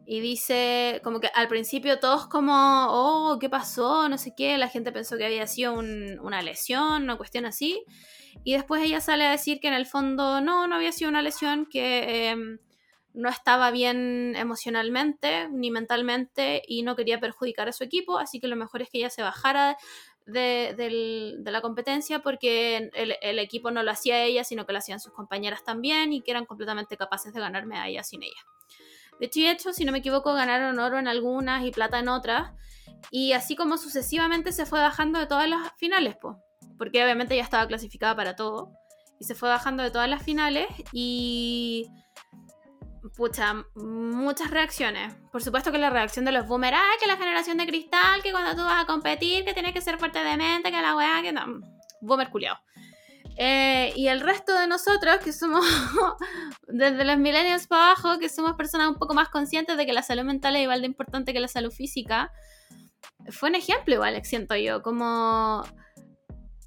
Y dice, como que al principio todos como, oh, ¿qué pasó? No sé qué, la gente pensó que había sido una lesión, una cuestión así. Y después ella sale a decir que en el fondo no, no había sido una lesión, que em, no estaba bien emocionalmente ni mentalmente y no quería perjudicar a su equipo, así que lo mejor es que ella se bajara de, la competencia porque el, equipo no lo hacía ella, sino que lo hacían sus compañeras también y que eran completamente capaces de ganar medallas sin ella. De hecho y hecho, si no me equivoco, ganaron oro en algunas y plata en otras. Y así como sucesivamente se fue bajando de todas las finales, pues. Porque obviamente ya estaba clasificada para todo. Y se fue bajando de todas las finales. Y pucha, muchas reacciones. Por supuesto que la reacción de los boomers, que la generación de cristal, que cuando tú vas a competir, que tienes que ser fuerte de mente, que la weá, que no. Boomer culiao. Eh, y el resto de nosotros, que somos (laughs) desde los millennials para abajo, que somos personas un poco más conscientes de que la salud mental es igual de importante que la salud física, fue un ejemplo igual, siento yo, como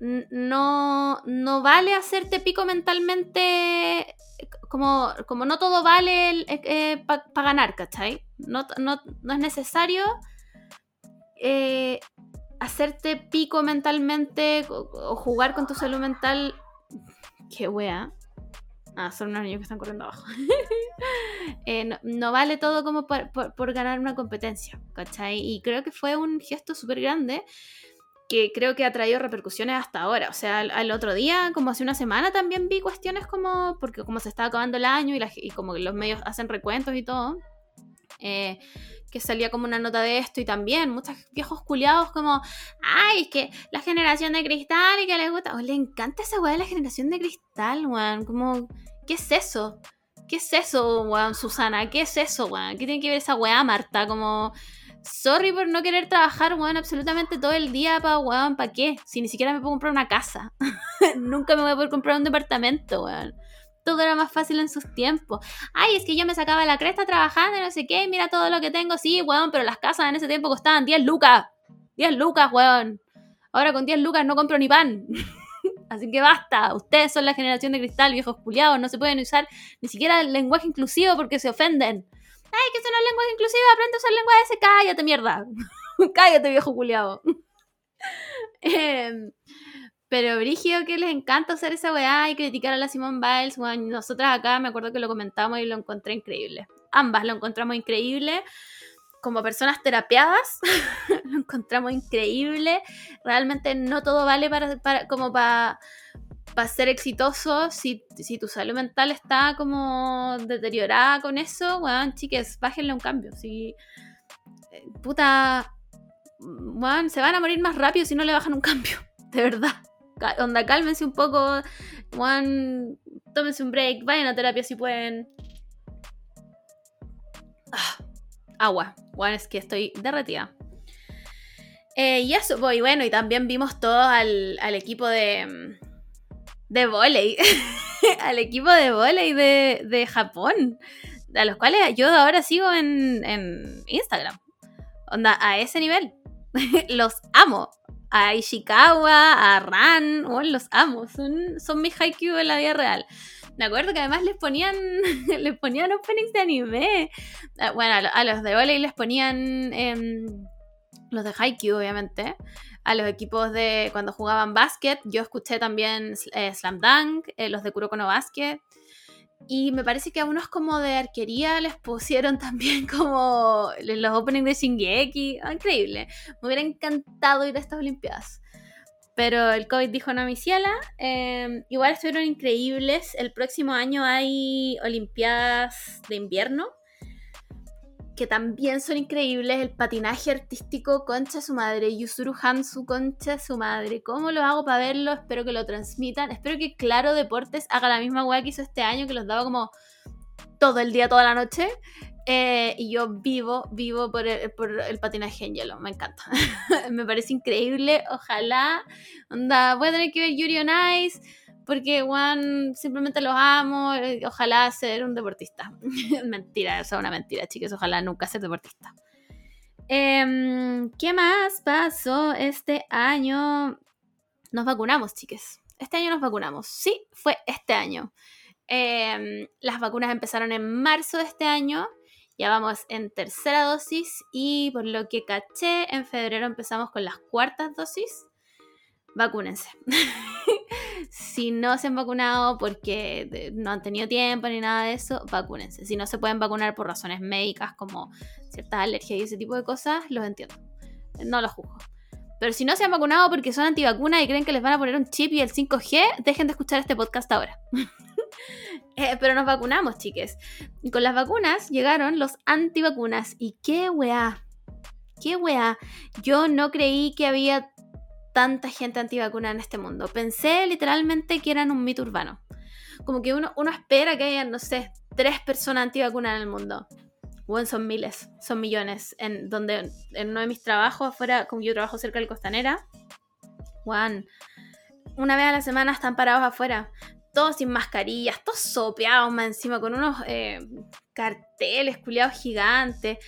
no, no vale hacerte pico mentalmente como, como no todo vale eh, eh, para ganar, ¿cachai? No, es necesario eh, hacerte pico mentalmente o, jugar con tu salud mental. Qué wea. Ah, son unos niños que están corriendo abajo. (laughs) no, vale todo como por, por, ganar una competencia, ¿cachai? Y creo que fue un gesto súper grande que creo que ha traído repercusiones hasta ahora. O sea, al, otro día, como hace una semana, también vi cuestiones como, porque como se está acabando el año y, como los medios hacen recuentos y todo, eh, que salía como una nota de esto y también muchos viejos culiados como, ay, es que la generación de cristal y que les gusta, o le encanta esa weá de la generación de cristal, weón, como, ¿qué es eso? ¿Qué es eso, weón, Susana? ¿Qué es eso, weón? ¿Qué tiene que ver esa weá, Marta? Como Sorry por no querer trabajar, weón, absolutamente todo el día para, weón, ¿para qué? Si ni siquiera me puedo comprar una casa. (laughs) Nunca me voy a poder comprar un departamento, weón. Todo era más fácil en sus tiempos. Ay, es que yo me sacaba la cresta trabajando no sé qué, mira todo lo que tengo. Sí, weón, pero las casas en ese tiempo costaban 10 lucas. 10 lucas, weón. Ahora con 10 lucas no compro ni pan. (laughs) Así que basta, ustedes son la generación de cristal, viejos culiados, no se pueden usar ni siquiera el lenguaje inclusivo porque se ofenden. Ay, que eso no es lenguaje inclusivo, aprende a usar lenguaje ese, cállate mierda. (laughs) cállate, viejo culiado. (laughs) Em, pero Brigio que les encanta hacer esa weá y criticar a la Simone Biles. Bueno, nosotras acá me acuerdo que lo comentamos y lo encontré increíble. Ambas lo encontramos increíble. Como personas terapiadas, (laughs) lo encontramos increíble. Realmente no todo vale para, como para para ser exitoso, si, si, tu salud mental está como deteriorada con eso, bueno, chiques, bájenle un cambio. Si, eh, puta, bueno, se van a morir más rápido si no le bajan un cambio, (laughs) de verdad onda, cálmense un poco, Juan, tómense un break, vayan a terapia si pueden. Ah, agua, Juan, es que estoy derretida. Eh, y eso, voy, bueno, y también vimos todo al, equipo de, de volei, (laughs) al equipo de volei de, de, Japón, a los cuales yo ahora sigo en, en Instagram. Onda, a ese nivel. (laughs) los amo a Ishikawa, a Ran, oh, los amo, son, son mis haikyuu en la vida real. Me acuerdo que además les ponían, (laughs) les ponían openings de anime. Ah, bueno, a, los de volei les ponían em, los de Haikyuu, obviamente. A los equipos de cuando jugaban básquet, yo escuché también eh, Slam Dunk, eh, los de Kuroko no. Y me parece que a unos como de arquería les pusieron (laughs) también como los openings de Shingeki. Ah, increíble. Me hubiera encantado ir a estas Olimpiadas. Pero el COVID dijo no, mi ciela. Em, igual estuvieron increíbles. El próximo año hay Olimpiadas de invierno que también son increíbles, el patinaje artístico, concha su madre, Yusuru Hansu, concha su madre. ¿Cómo lo hago para verlo? Espero que lo transmitan. Espero que Claro Deportes haga la misma weá que hizo este año, que los daba como todo el día, toda la noche. Eh, y yo vivo, vivo por el, por el patinaje en hielo, me encanta. (laughs) me parece increíble, ojalá. Onda, voy a tener que ver Yuri on Ice porque Juan simplemente los amo, eh, ojalá ser un deportista. (laughs) mentira, eso es una mentira, chicos, ojalá nunca ser deportista. Em, ¿Qué más pasó este año? Nos vacunamos, chiques. Este año nos vacunamos. Sí, fue este año. Em, las vacunas empezaron en marzo de este año. Ya vamos en tercera dosis y por lo que caché, en febrero empezamos con las cuartas dosis. Vacúnense. (laughs) si no se han vacunado porque no han tenido tiempo ni nada de eso, vacúnense. Si no se pueden vacunar por razones médicas como ciertas alergias y ese tipo de cosas, los entiendo. No los juzgo. Pero si no se han vacunado porque son antivacunas y creen que les van a poner un chip y el 5G, dejen de escuchar este podcast ahora. (laughs) Eh, pero nos vacunamos, chiques. Y con las vacunas llegaron los antivacunas. Y qué weá. Qué weá. Yo no creí que había tanta gente antivacuna en este mundo. Pensé literalmente que eran un mito urbano. Como que uno, uno espera que haya, no sé, tres personas antivacunas en el mundo. Bueno, son miles, son millones. En donde en uno de mis trabajos afuera, como yo trabajo cerca del Costanera, Juan, una vez a la semana están parados afuera todos sin mascarillas, todos sopeados más encima, con unos eh, carteles culiados gigantes,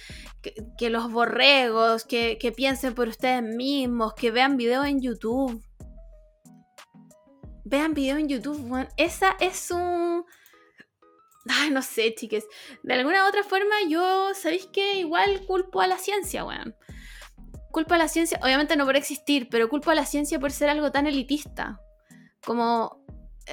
que, los borregos, que, piensen por ustedes mismos, que vean videos en YouTube. Vean videos en YouTube, weón. Esa es un... Ay, no sé, chiques. De alguna u otra forma, yo, ¿sabéis que Igual culpo a la ciencia, weón. Culpo a la ciencia, obviamente no por existir, pero culpo a la ciencia por ser algo tan elitista. Como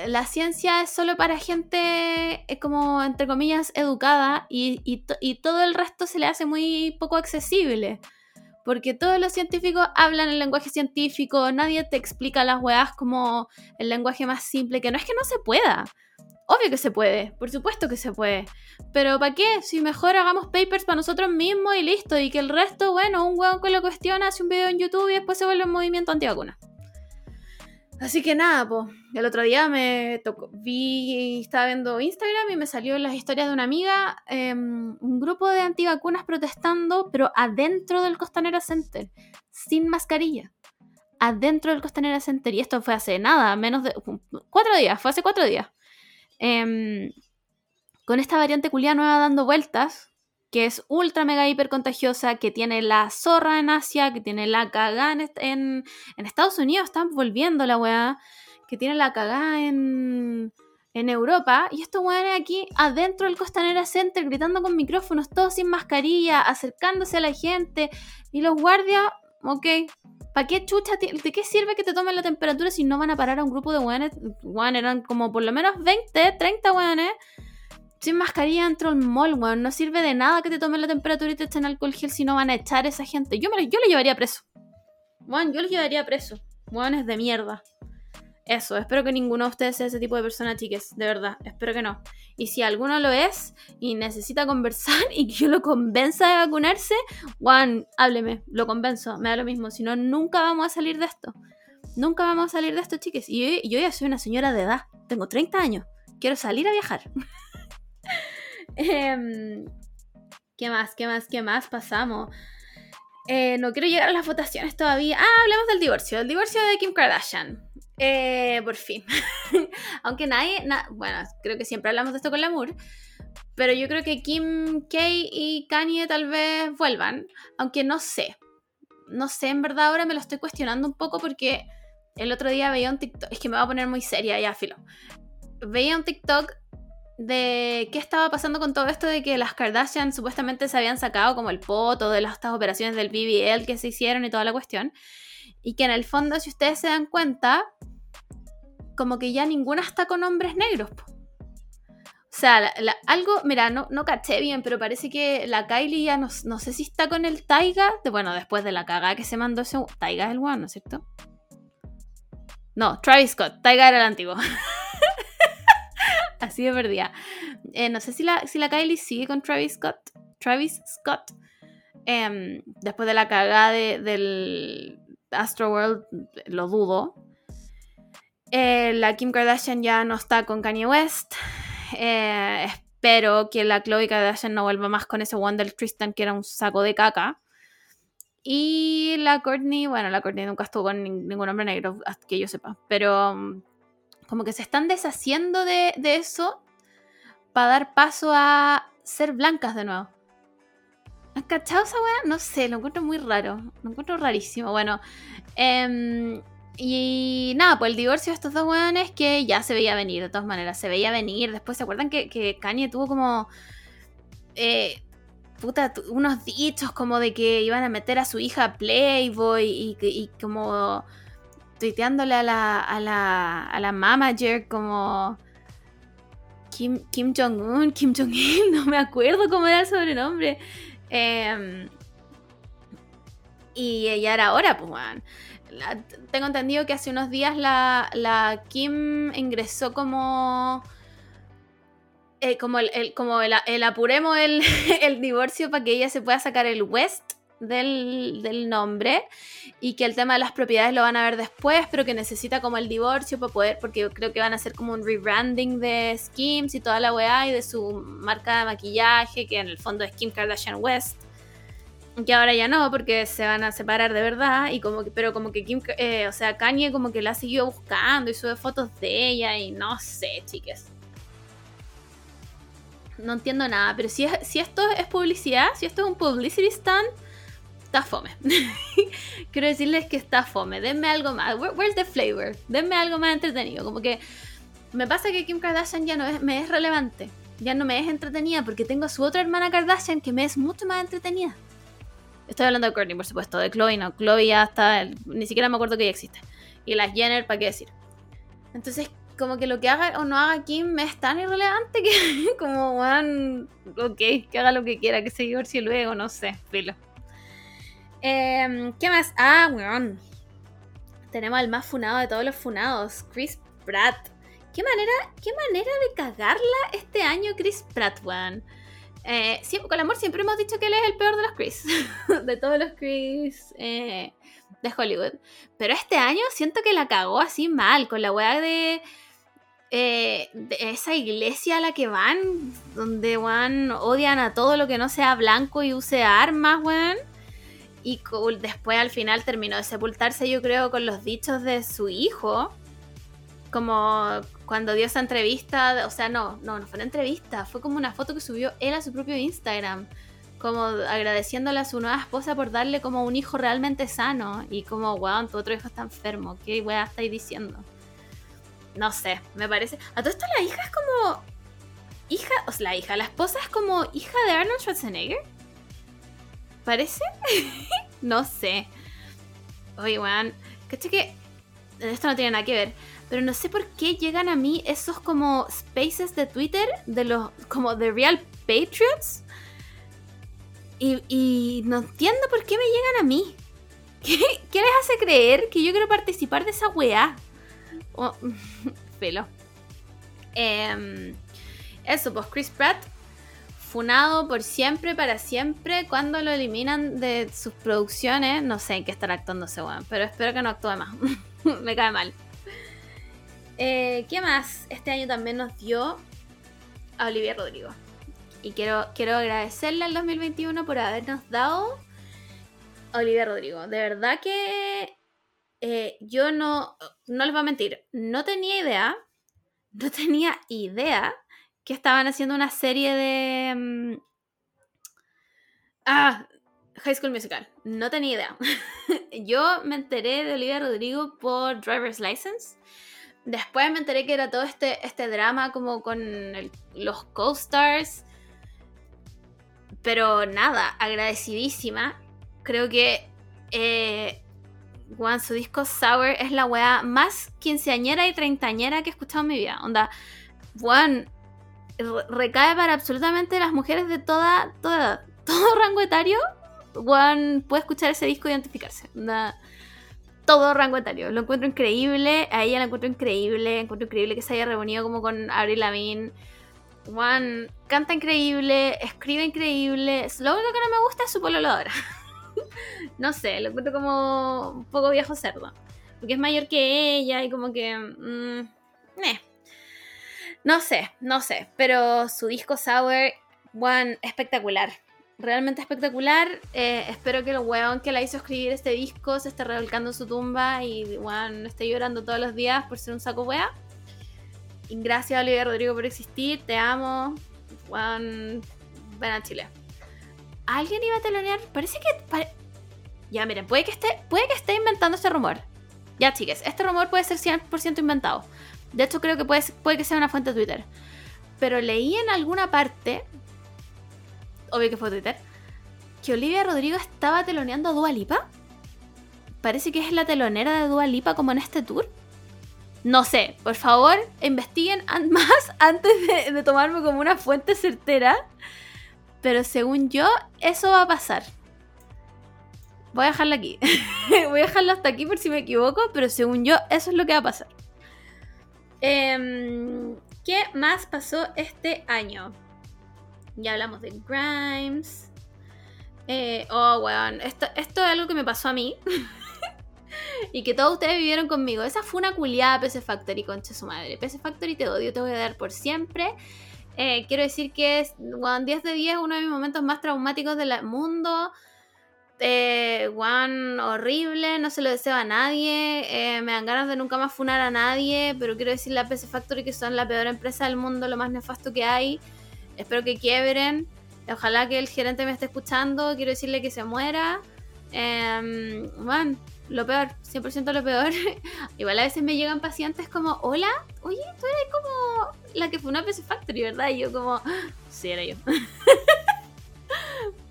la ciencia es solo para gente eh, como, entre comillas, educada y, todo el resto se le hace muy poco accesible. Porque todos los científicos hablan el lenguaje científico, nadie te explica las weas como el lenguaje más simple, que no es que no se pueda. Obvio que se puede, por supuesto que se puede. Pero ¿para qué? Si mejor hagamos papers para nosotros mismos y listo. Y que el resto, bueno, un weón que lo cuestiona, hace un video en YouTube y después se vuelve un movimiento antivacuna. Así que nada, el otro día me tocó, vi, estaba viendo Instagram y me salió las historias de una amiga, em, un grupo de antivacunas protestando, pero adentro del Costanera Center, sin mascarilla. Adentro del Costanera Center. Y esto fue hace nada, menos de cuatro días, fue hace cuatro días. Em, con esta variante culia nueva dando vueltas, que es ultra mega hiper contagiosa, que tiene la zorra en Asia, que tiene la cagada en, en, Estados Unidos, están volviendo la weá, que tiene la cagada en, en Europa y estos weones aquí adentro del Costanera Center gritando con micrófonos, todos sin mascarilla, acercándose a la gente y los guardias, ok, ¿para qué chucha? ¿De qué sirve que te tomen la temperatura si no van a parar a un grupo de weones? Weón, eran como por lo menos 20, 30 weones sin mascarilla dentro del mall, weón. No sirve de nada que te tomen la temperatura y te echen alcohol gel si no van a echar a esa gente. Yo, me, yo le llevaría preso. Weón, yo le llevaría preso. Weones de mierda. Eso, espero que ninguno de ustedes sea ese tipo de persona, chiques, de verdad, espero que no. Y si alguno lo es y necesita conversar (laughs) y que yo lo convenza de vacunarse, Juan, hábleme, lo convenzo, me da lo mismo, si no, nunca vamos a salir de esto. Nunca vamos a salir de esto, chiques. Y yo, ya soy una señora de edad, tengo 30 años, quiero salir a viajar. (laughs) (laughs) Em, ¿Qué más? ¿Qué más? ¿Qué más pasamos? Eh, no quiero llegar a las votaciones todavía. Ah, hablemos del divorcio. El divorcio de Kim Kardashian. Eh, por fin. (laughs) Aunque nadie, bueno, creo que siempre hablamos de esto con Lamour, pero yo creo que Kim K y Kanye tal vez vuelvan, aunque no sé. No sé, en verdad ahora me lo estoy cuestionando un poco porque el otro día veía un TikTok, es que me va a poner muy seria ya, filo. Veía un TikTok de qué estaba pasando con todo esto de que las Kardashian supuestamente se habían sacado como el poto de las, estas operaciones del BBL que se hicieron y toda la cuestión. Y que en el fondo, si ustedes se dan cuenta, como que ya ninguna está con hombres negros. O sea, algo, mira, no, no caché bien, pero parece que la Kylie ya no, no sé si está con el Taiga. De, bueno, después de la cagada que se mandó ese. Taiga es el one, ¿no es cierto? No, Travis Scott. Taiga era el antiguo. (laughs) Así de verdad. Eh, no sé si la, si la Kylie sigue con Travis Scott. Travis Scott. Em, después de la cagada de, del Astro World, lo dudo. Eh, la Kim Kardashian ya no está con Kanye West. Eh, espero que la Chloe Kardashian no vuelva más con ese one del Tristan que era un saco de caca. Y la Courtney, bueno, la Courtney nunca estuvo con ningún hombre negro, que yo sepa. Pero mm, como que se están deshaciendo de, eso para dar paso a ser blancas de nuevo. ¿Han cachado esa weá? No sé, lo encuentro muy raro. Lo encuentro rarísimo. Bueno, eh, y nada, pues el divorcio de estos dos weones que ya se veía venir, de todas maneras, se veía venir. Después, ¿se acuerdan que, Kanye tuvo como... Eh, puta, unos dichos como de que iban a meter a su hija Playboy y, y como tuiteándole a la, a la, a la manager como Kim, Kim Jong-un, Kim Jong-il, (laughs) no me acuerdo cómo era el sobrenombre. Em, y ella era ahora, pues, bueno tengo entendido que hace unos días la, Kim ingresó como. Eh, como el, como el, apuremos (laughs) el, divorcio para que ella se pueda sacar el West del, nombre y que el tema de las propiedades lo van a ver después, pero que necesita como el divorcio para poder, porque creo que van a hacer como un rebranding de Skims y toda la weá y de su marca de maquillaje, que en el fondo es Kim Kardashian West que ahora ya no, porque se van a separar de verdad, y como que, pero como que Kim, eh, o sea, Kanye como que la seguido buscando y sube fotos de ella y no sé, chiques. No entiendo nada, pero si, si esto es publicidad, si esto es un publicity stand, está fome. (laughs) Quiero decirles que está fome. Denme algo más. where's the flavor? Denme algo más entretenido. Como que me pasa que Kim Kardashian ya no es, me es relevante. Ya no me es entretenida porque tengo a su otra hermana Kardashian que me es mucho más entretenida. Estoy hablando de Courtney, por supuesto, de Chloe, no. Chloe ya está, ni siquiera me acuerdo que ella existe. Y las Jenner, ¿para qué decir? Entonces, como que lo que haga o no haga Kim es tan irrelevante que, (laughs) como, weón, ok, que haga lo que quiera, que se divorcie luego, no sé, filo. Em, ¿Qué más? Ah, weón. Tenemos al más funado de todos los funados, Chris Pratt. ¿Qué manera, qué manera de cagarla este año Chris Pratt, weón? Eh, con el amor siempre hemos dicho que él es el peor de los Chris, (laughs) de todos los Chris eh, de Hollywood. Pero este año siento que la cagó así mal, con la weá de, eh, de esa iglesia a la que van, donde van odian a todo lo que no sea blanco y use armas, weón. Y después al final terminó de sepultarse, yo creo, con los dichos de su hijo como cuando dio esa entrevista, o sea, no, no, no fue una entrevista, fue como una foto que subió él a su propio Instagram, como agradeciéndole a su nueva esposa por darle como un hijo realmente sano y como, weón, tu otro hijo está enfermo, ¿qué weá estáis diciendo? no sé, me parece. A todo esto la hija es como. Hija, o sea, la hija, la esposa es como hija de Arnold Schwarzenegger. ¿Parece? (laughs) no sé. Oye, weón, caché que. Esto no tiene nada que ver. Pero no sé por qué llegan a mí esos como spaces de Twitter de los. como de Real Patriots. Y, y no entiendo por qué me llegan a mí. (laughs) ¿Qué, ¿Qué, les hace creer que yo quiero participar de esa weá? Oh, (laughs) pelo. Em, eso, pues Chris Pratt, funado por siempre, para siempre, cuando lo eliminan de sus producciones, no sé en qué estará actuando ese weón, pero espero que no actúe más. (laughs) Me cae mal. Eh, ¿Qué más? Este año también nos dio a Olivia Rodrigo. Y quiero, quiero agradecerle al 2021 por habernos dado Olivia Rodrigo. De verdad que eh, yo no, no les voy a mentir, no tenía idea, no tenía idea que estaban haciendo una serie de... Mm, ah, High School Musical. No tenía idea. (laughs) yo me enteré de Olivia Rodrigo por Driver's License. Después me enteré que era todo este, este drama como con los co-stars. Pero nada, agradecidísima creo que eh, su disco Sour es la weá más quinceañera y treintañera que he escuchado en mi vida. Onda, Juan recae para absolutamente las mujeres de toda, toda (laughs) todo rango etario. Juan puede escuchar ese disco y identificarse. Todo rango etario. Lo encuentro increíble. A ella la encuentro increíble. Encuentro increíble que se haya reunido como con Avril Lavigne. Juan canta increíble, escribe increíble. Lo único que no me gusta es su pololadora. (laughs) no sé, lo encuentro como un poco viejo cerdo. Porque es mayor que ella y como que... Mm, no sé, no sé. Pero su disco Sour, one, espectacular. Realmente espectacular. Eh, espero que el weón que la hizo escribir este disco se esté revolcando en su tumba y one, esté llorando todos los días por ser un saco wea. Y gracias Olivia Rodrigo por existir. Te amo. Juan, ven a Chile. ¿Alguien iba a telonear? Parece que. Ya, miren, puede que, esté, puede que esté inventando este rumor. Ya, chiques, este rumor puede ser 100% inventado. De hecho, creo que puede, que sea una fuente de Twitter. Pero leí en alguna parte, obvio que fue Twitter, que Olivia Rodrigo estaba teloneando a Dua Lipa. Parece que es la telonera de Dua Lipa como en este tour. No sé, por favor, investiguen (laughs) más antes de, de tomarme como una fuente certera. Pero según yo, eso va a pasar. Voy a dejarlo aquí. (laughs) Voy a dejarlo hasta aquí por si me equivoco, pero según yo, eso es lo que va a pasar. Em, ¿Qué más pasó este año? Ya hablamos de Grimes. Eh, oh, weón. Esto, es algo que me pasó a mí. (laughs) y que todos ustedes vivieron conmigo. Esa fue una culiada PC Factory, concha su madre. PC Factory te odio, te voy a dar por siempre. Eh, quiero decir que es, 10 de 10 uno de mis momentos más traumáticos del mundo. Eh, horrible, no se lo deseo a nadie. Eh, me dan ganas de nunca más funar a nadie. Pero quiero decirle a PC Factory que son la peor empresa del mundo, lo más nefasto que hay. Espero que quiebren. Ojalá que el gerente me esté escuchando. Quiero decirle que se muera. Eh, lo peor, 100% lo peor. (laughs) Igual a veces me llegan pacientes como, hola, oye, tú eres como la que fue una PC Factory, ¿verdad? Y yo como, sí, era yo. (laughs)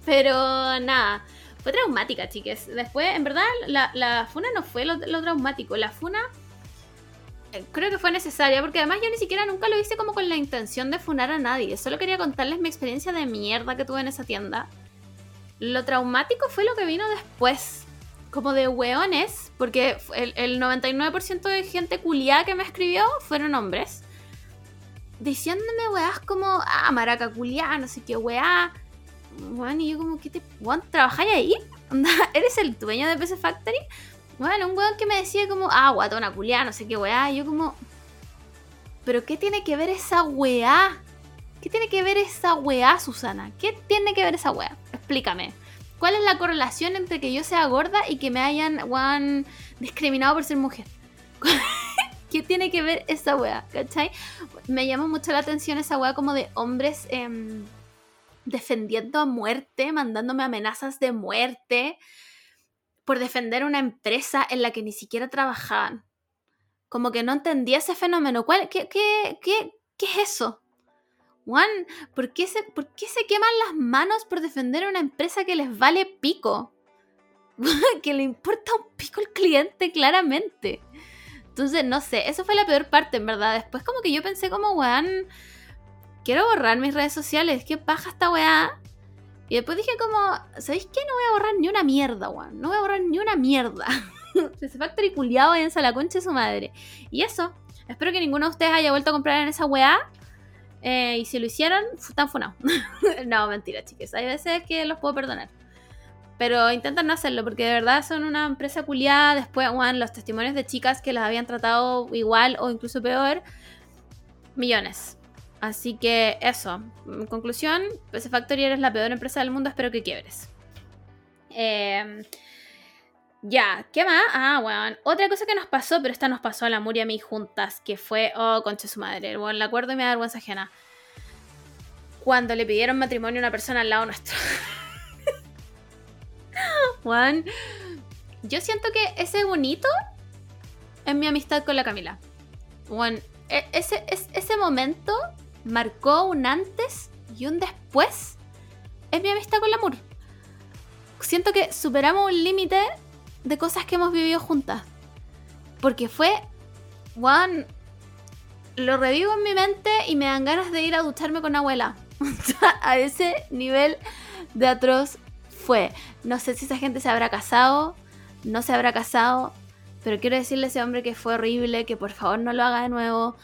Pero nada, fue traumática, chiques. Después, en verdad, la, funa no fue lo, traumático. La funa eh, creo que fue necesaria, porque además yo ni siquiera nunca lo hice como con la intención de funar a nadie. Solo quería contarles mi experiencia de mierda que tuve en esa tienda. Lo traumático fue lo que vino después como de weones, porque el, 99% de gente culiada que me escribió fueron hombres, diciéndome weas como, ah, maraca culiada, no sé qué weá. Bueno, y yo como, ¿qué te... Weón, ¿trabajáis ahí? (laughs) ¿Eres el dueño de PC Factory? Bueno, un weón que me decía como, ah, guatona culiada, no sé qué weá. Y yo como, ¿pero qué tiene que ver esa weá? ¿Qué tiene que ver esa weá, Susana? ¿Qué tiene que ver esa weá? Explícame. ¿Cuál es la correlación entre que yo sea gorda y que me hayan discriminado por ser mujer? (laughs) ¿Qué tiene que ver esa weá? ¿Cachai? Me llama mucho la atención esa weá como de hombres em, defendiendo a muerte, mandándome amenazas de muerte por defender una empresa en la que ni siquiera trabajaban. como que no entendía ese fenómeno. ¿Cuál, qué, qué, qué, qué es eso? Juan, ¿por qué, se, ¿por qué se queman las manos por defender una empresa que les vale pico? (laughs) que le importa un pico el cliente, claramente. Entonces, no sé, eso fue la peor parte, en verdad. Después como que yo pensé como, weón, quiero borrar mis redes sociales, qué paja esta weá. Y después dije como, ¿sabéis qué? No voy a borrar ni una mierda, weón. No voy a borrar ni una mierda. (laughs) Ese factory culiado en la de su madre. Y eso, espero que ninguno de ustedes haya vuelto a comprar en esa weá. Eh, y si lo hicieron, están funados. (laughs) no, mentira, chiques. Hay veces que los puedo perdonar. Pero intentan no hacerlo porque de verdad son una empresa culiada. Después, bueno, los testimonios de chicas que las habían tratado igual o incluso peor. Millones. Así que eso. En conclusión, PC Factory eres la peor empresa del mundo. Espero que quiebres. Eh, ya, ¿qué más? Ah, bueno, otra cosa que nos pasó, pero esta nos pasó a la Muri y a mí juntas, que fue, oh, concha su madre, bueno, la acuerdo y me da vergüenza ajena. Cuando le pidieron matrimonio a una persona al lado nuestro. (laughs) Juan, yo siento que ese bonito es mi amistad con la Camila. Juan, e, ese, ese momento marcó un antes y un después. Es mi amistad con la Mur. Siento que superamos un límite de cosas que hemos vivido juntas. Porque fue, Juan, lo revivo en mi mente y me dan ganas de ir a ducharme con abuela. (laughs) a ese nivel de atroz fue. No sé si esa gente se habrá casado, no se habrá casado, pero quiero decirle a ese hombre que fue horrible, que por favor no lo haga de nuevo.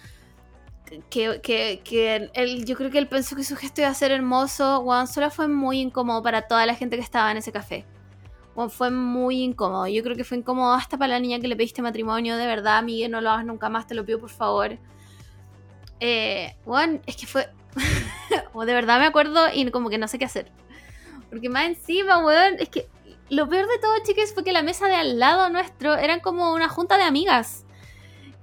Que, que, él, yo creo que él pensó que su gesto iba a ser hermoso. Juan, solo fue muy incómodo para toda la gente que estaba en ese café fue muy incómodo. Yo creo que fue incómodo hasta para la niña que le pediste matrimonio. De verdad, Miguel, no lo hagas nunca más, te lo pido por favor. Eh, bueno, es que fue. (laughs) o de verdad me acuerdo y como que no sé qué hacer. Porque más encima, weón, es que lo peor de todo, chicas, fue que la mesa de al lado nuestro eran como una junta de amigas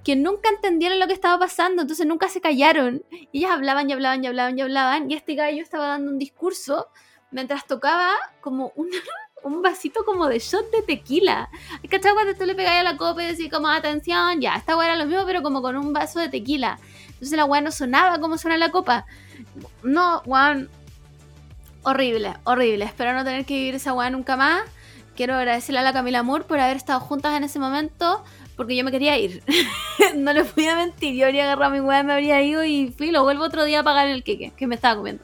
que nunca entendieron lo que estaba pasando, entonces nunca se callaron. Y ellas hablaban y hablaban y hablaban y hablaban, y este gallo estaba dando un discurso mientras tocaba como un (laughs) vasito como de shot de tequila. ¿Cachai? Cuando tú le pegas a la copa y decís como atención, ya, esta weá era lo mismo, pero como con un vaso de tequila. Entonces la weá no sonaba como suena la copa. No, weón. Horrible, horrible. Espero no tener que vivir esa weá nunca más. Quiero agradecerle a la Camila Moore por haber estado juntas en ese momento. Porque yo me quería ir. (laughs) no le fui a mentir. Yo habría agarrado mi weá, me habría ido y fui. Lo vuelvo otro día a pagar el queque que me estaba comiendo.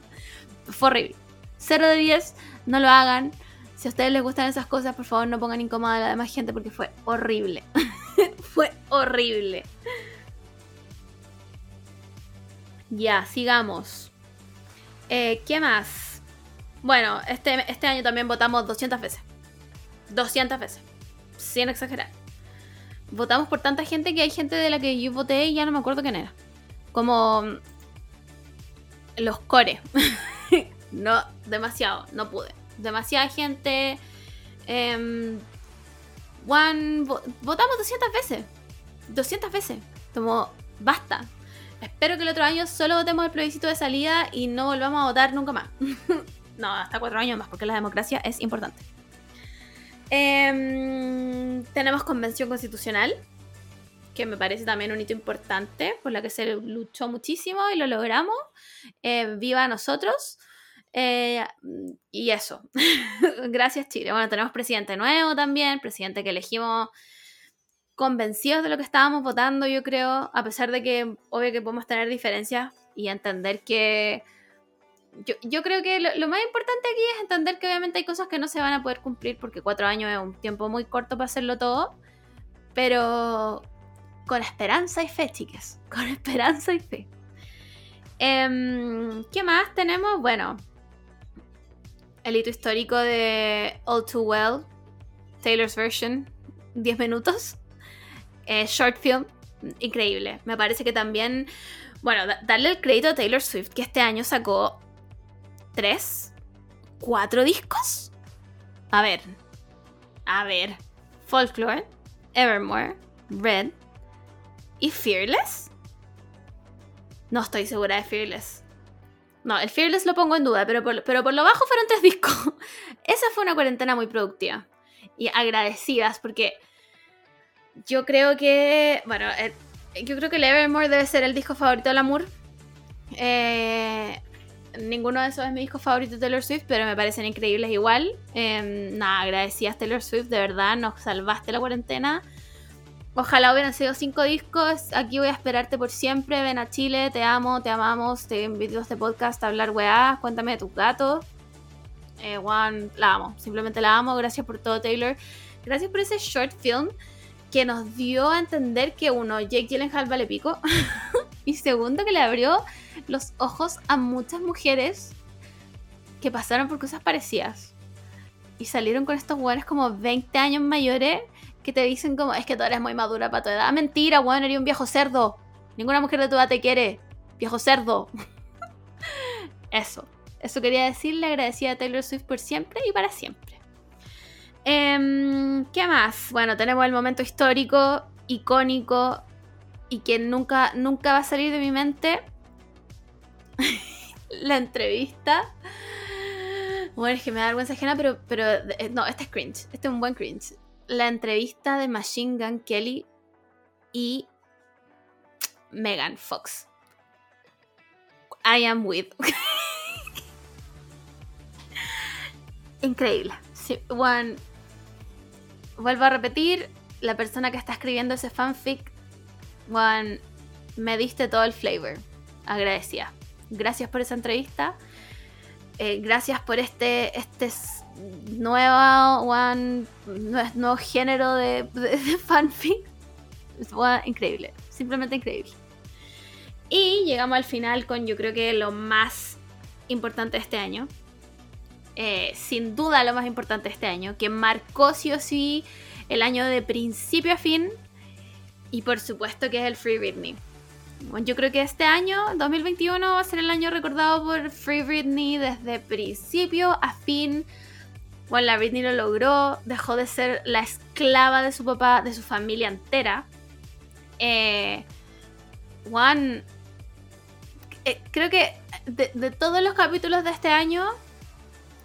Fue horrible. 0 de 10. No lo hagan si a ustedes les gustan esas cosas, por favor no pongan incómoda a la demás gente porque fue horrible. (laughs) fue horrible. Ya, sigamos. Eh, ¿Qué más? Bueno, este, este año también votamos 200 veces. 200 veces. Sin exagerar. Votamos por tanta gente que hay gente de la que yo voté y ya no me acuerdo quién era. Como los core. (laughs) no, demasiado, no pude demasiada gente. Eh, votamos 200 veces. 200 veces. Como, basta. Espero que el otro año solo votemos el plebiscito de salida y no volvamos a votar nunca más. (laughs) no, hasta cuatro años más, porque la democracia es importante. Em, tenemos convención constitucional, que me parece también un hito importante, por la que se luchó muchísimo y lo logramos. Eh, viva nosotros. Eh, y eso. (laughs) Gracias Chile. Bueno, tenemos presidente nuevo también, presidente que elegimos convencidos de lo que estábamos votando, yo creo, a pesar de que obvio que podemos tener diferencias y entender que... Yo, creo que lo, más importante aquí es entender que obviamente hay cosas que no se van a poder cumplir porque cuatro años es un tiempo muy corto para hacerlo todo, pero con esperanza y fe, chicas, (laughs) con esperanza y fe. Em, ¿Qué más tenemos? Bueno, el hito histórico de All Too Well, Taylor's Version, 10 minutos. Eh, short film, increíble. Me parece que también, bueno, darle el crédito a Taylor Swift, que este año sacó 3, 4 discos. A ver, a ver. Folklore, Evermore, Red y Fearless. No estoy segura de Fearless. No, el Fearless lo pongo en duda, pero por, pero por lo bajo fueron tres (laughs) discos. Esa fue una cuarentena muy productiva. Y agradecidas, porque yo creo que, bueno, eh, yo creo que el Evermore debe ser el disco favorito del amor. Eh, ninguno de esos es mi disco favorito de Taylor Swift, pero me parecen increíbles igual. Eh, nada, agradecidas Taylor Swift, de verdad, nos salvaste la cuarentena. Ojalá hubieran sido cinco discos. Aquí voy a esperarte por siempre. Ven a Chile, te amo, te amamos. Te invito a este podcast a hablar weá. Cuéntame de tus gatos. Eh, Juan, la amo. Simplemente la amo. Gracias por todo, Taylor. Gracias por ese short film que nos dio a entender que uno, Jake Gyllenhaal vale pico. (laughs) y segundo, que le abrió los ojos a muchas mujeres que pasaron por cosas parecidas. Y salieron con estos weones como 20 años mayores que te dicen como, es que tú eres muy madura para tu edad. Mentira, weón, eres un viejo cerdo. Ninguna mujer de tu edad te quiere. Viejo cerdo. (laughs) Eso. Eso quería decirle. Agradecida a Taylor Swift por siempre y para siempre. Em, ¿Qué más? Bueno, tenemos el momento histórico, icónico y que nunca, nunca va a salir de mi mente. (laughs) la entrevista. Bueno, es que me da vergüenza ajena, pero, pero eh, no, este es cringe. Este es un buen cringe. La entrevista de Machine Gun Kelly y Megan Fox. I am with. (laughs) Increíble. Sí, one, vuelvo a repetir, la persona que está escribiendo ese fanfic, Juan, me diste todo el flavor. Agradecida. Gracias por esa entrevista. Eh, gracias por este, este nuevo, one, nuevo género de, fanfic. increíble. Simplemente increíble. Y llegamos al final con yo creo que lo más importante de este año. Eh, sin duda lo más importante de este año, que marcó sí o sí el año de principio a fin. Y por supuesto que es el Free Britney. Bueno, yo creo que este año, 2021, va a ser el año recordado por Free Britney desde principio a fin. Bueno, la Britney lo logró, dejó de ser la esclava de su papá, de su familia entera. Eh, Juan, eh, creo que de, todos los capítulos de este año,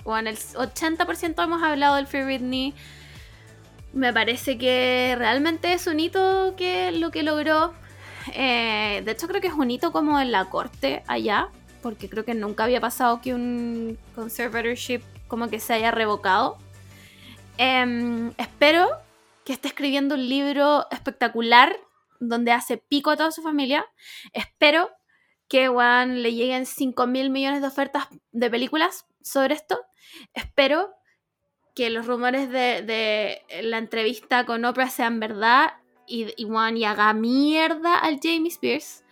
en el 80% hemos hablado del Free Britney. Me parece que realmente es un hito que lo que logró. Eh, de hecho, creo que es un hito como en la corte allá, porque creo que nunca había pasado que un conservatorship como que se haya revocado. Em, espero que esté escribiendo un libro espectacular donde hace pico a toda su familia. Espero que Juan le lleguen 5 mil millones de ofertas de películas sobre esto. Espero que los rumores de, la entrevista con Oprah sean verdad y, y, y haga mierda al Jamie Spears.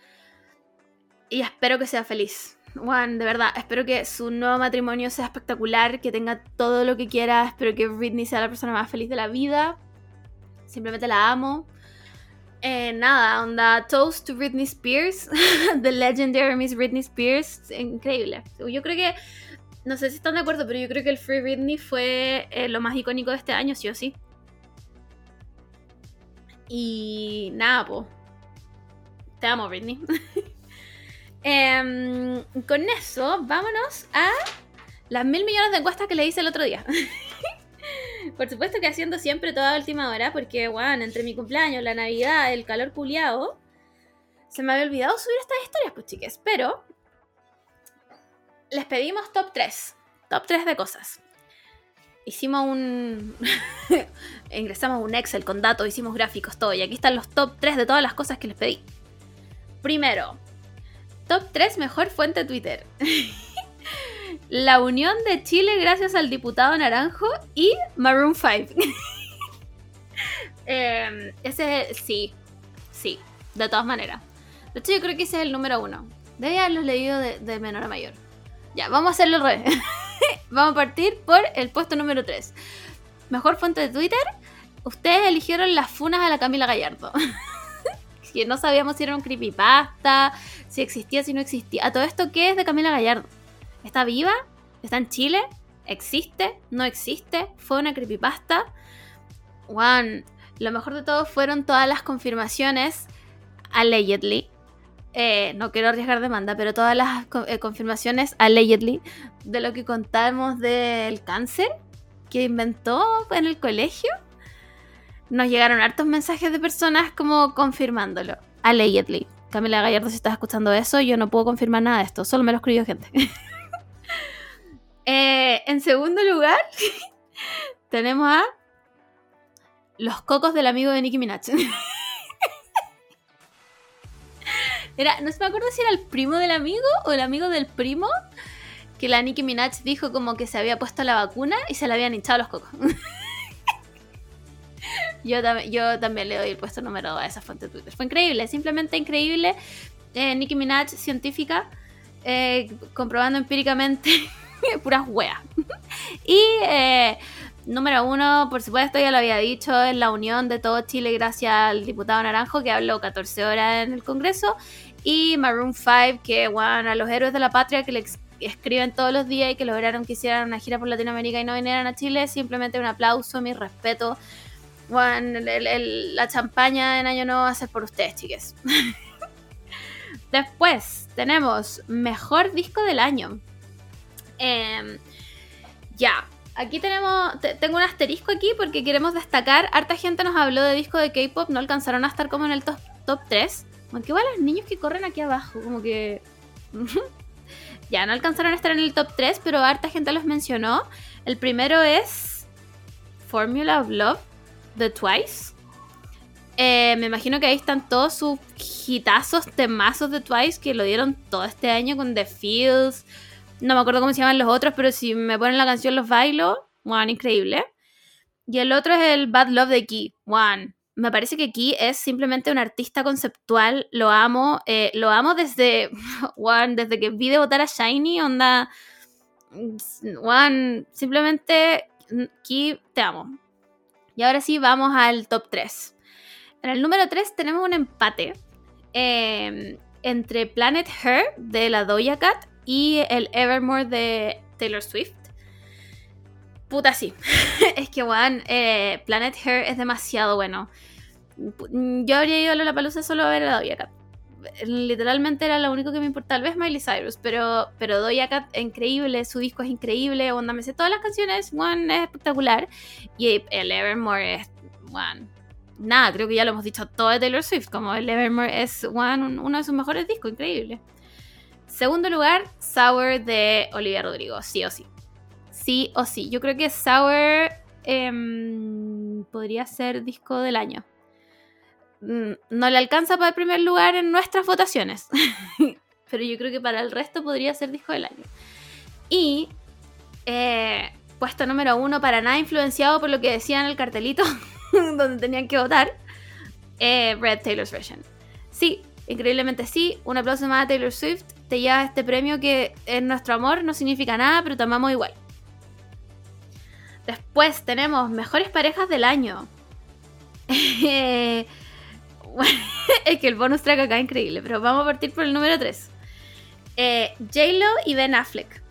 Y espero que sea feliz. Juan, de verdad, espero que su nuevo matrimonio sea espectacular, que tenga todo lo que quiera. Espero que Britney sea la persona más feliz de la vida. Simplemente la amo. Eh, nada, onda Toast to Britney Spears, (laughs) The Legendary Miss Britney Spears, increíble. Yo creo que, no sé si están de acuerdo, pero yo creo que el Free Britney fue eh, lo más icónico de este año, sí o sí. Y nada, po. Te amo, Britney. (laughs) Em, con eso, vámonos a las mil millones de encuestas que le hice el otro día. (laughs) Por supuesto que haciendo siempre toda última hora, porque, bueno, entre mi cumpleaños, la Navidad, el calor culiado, se me había olvidado subir estas historias, pues chiques. Pero les pedimos top 3. Top 3 de cosas. Hicimos un. (laughs) Ingresamos un Excel con datos, hicimos gráficos, todo. Y aquí están los top 3 de todas las cosas que les pedí. Primero, top 3 mejor fuente Twitter. (laughs) la unión de Chile gracias al diputado Naranjo y Maroon 5. (laughs) Em, ese es, sí, sí, de todas maneras. De hecho, yo creo que ese es el número uno. Debe haberlo leído de, menor a mayor. Ya, vamos a hacerlo al revés. (laughs) vamos a partir por el puesto número 3. Mejor fuente de Twitter. Ustedes eligieron las funas a la Camila Gallardo. (laughs) que no sabíamos si era un creepypasta, si existía, si no existía. A todo esto, ¿qué es de Camila Gallardo? ¿Está viva? ¿Está en Chile? ¿Existe? ¿No existe? ¿Fue una creepypasta? Juan, lo mejor de todo fueron todas las confirmaciones, allegedly. Eh, no quiero arriesgar demanda, pero todas las eh, confirmaciones, allegedly, de lo que contamos del cáncer que inventó en el colegio. Nos llegaron hartos mensajes de personas como confirmándolo. Allegedly. Camila Gallardo, si estás escuchando eso, yo no puedo confirmar nada de esto, solo me lo escribió gente. (laughs) Eh, en segundo lugar, (laughs) tenemos a los cocos del amigo de Nicki Minaj. (laughs) Era, no me acuerdo si era el primo del amigo o el amigo del primo que la Nicki Minaj dijo como que se había puesto la vacuna y se le habían hinchado los cocos. (laughs) yo, yo también le doy el puesto número 2 a esa fuente de Twitter. Fue increíble, simplemente increíble. Eh, Nicki Minaj, científica, eh, comprobando empíricamente (laughs) puras weas. (laughs) y eh, número uno, por supuesto, ya lo había dicho, es la unión de todo Chile gracias al diputado Naranjo que habló 14 horas en el Congreso. Y Maroon 5, que, bueno, a los héroes de la patria que le escriben todos los días y que lograron que hicieran una gira por Latinoamérica y no vinieran a Chile, simplemente un aplauso, mi respeto. Bueno, la champaña en Año Nuevo va a ser por ustedes, chiques. (laughs) Después tenemos Mejor Disco del Año. Em, ya, aquí tenemos, tengo un asterisco aquí porque queremos destacar, harta gente nos habló de disco de K-Pop, no alcanzaron a estar como en el top, top 3. Aunque igual los niños que corren aquí abajo, como que... (laughs) ya, no alcanzaron a estar en el top 3, pero harta gente los mencionó. El primero es Formula of Love de Twice. Eh, me imagino que ahí están todos sus hitazos, temazos de Twice que lo dieron todo este año con The Fields, no me acuerdo cómo se llaman los otros, pero si me ponen la canción los bailo. One, increíble. Y el otro es el Bad Love de Key. One. Me parece que Key es simplemente un artista conceptual. Lo amo. Eh, lo amo desde. (laughs) One, desde que vi votar a Shiny. Onda. One. Simplemente. Key, te amo. Y ahora sí, vamos al top 3. En el número 3 tenemos un empate. Eh, entre Planet Her de la Doja Cat y el Evermore de Taylor Swift. Puta, sí. (laughs) es que, weón, eh, Planet Hair es demasiado bueno. Yo habría ido a la palusa solo a ver a Doja Cat. Literalmente era lo único que me importaba. Tal vez Miley Cyrus, pero, pero Doja Cat es increíble, su disco es increíble. Onda, me sé todas las canciones, weón, es espectacular. Y el Evermore es, weón, nada, creo que ya lo hemos dicho todo de Taylor Swift. Como el Evermore es, weón, uno de sus mejores discos, increíble. Segundo lugar, Sour de Olivia Rodrigo, sí o sí. Sí o sí. Yo creo que Sour em, podría ser disco del año. Mm, no le alcanza para el primer lugar en nuestras votaciones. (laughs) Pero yo creo que para el resto podría ser disco del año. Y eh, puesto número uno, para nada influenciado por lo que decía en el cartelito (laughs) donde tenían que votar, eh, Red Taylor's Version. Sí, increíblemente sí. Un aplauso más a Taylor Swift te lleva este premio que en nuestro amor no significa nada, pero te amamos igual. Después tenemos mejores parejas del año. (laughs) (laughs) es que el bonus track acá es increíble, pero vamos a partir por el número 3. Eh, J-Lo y Ben Affleck.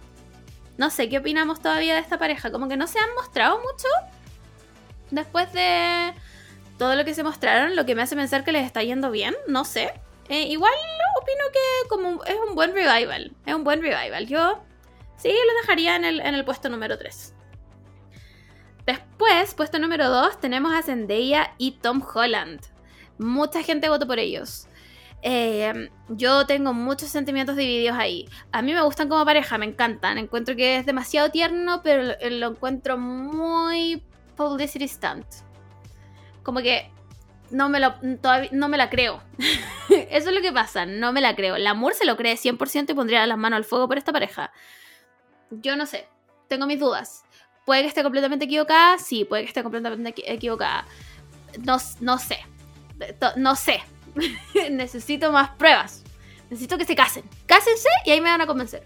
No sé qué opinamos todavía de esta pareja. Como que no se han mostrado mucho después de todo lo que se mostraron, lo que me hace pensar que les está yendo bien. No sé. Eh, igual opino que como es un buen revival. Es un buen revival. Yo sí lo dejaría en el, puesto número 3. Después, puesto número 2, tenemos a Zendaya y Tom Holland. Mucha gente votó por ellos. Eh, yo tengo muchos sentimientos divididos ahí. A mí me gustan como pareja, me encantan. Encuentro que es demasiado tierno, pero lo encuentro muy publicity stunt. Como que no me, lo, no me la creo. (laughs) Eso es lo que pasa, no me la creo. La amor se lo cree 100% y pondría las manos al fuego por esta pareja. Yo no sé, tengo mis dudas. ¿Puede que esté completamente equivocada? Sí, puede que esté completamente equivocada. No, no sé. No sé. (laughs) Necesito más pruebas. Necesito que se casen. Cásense y ahí me van a convencer.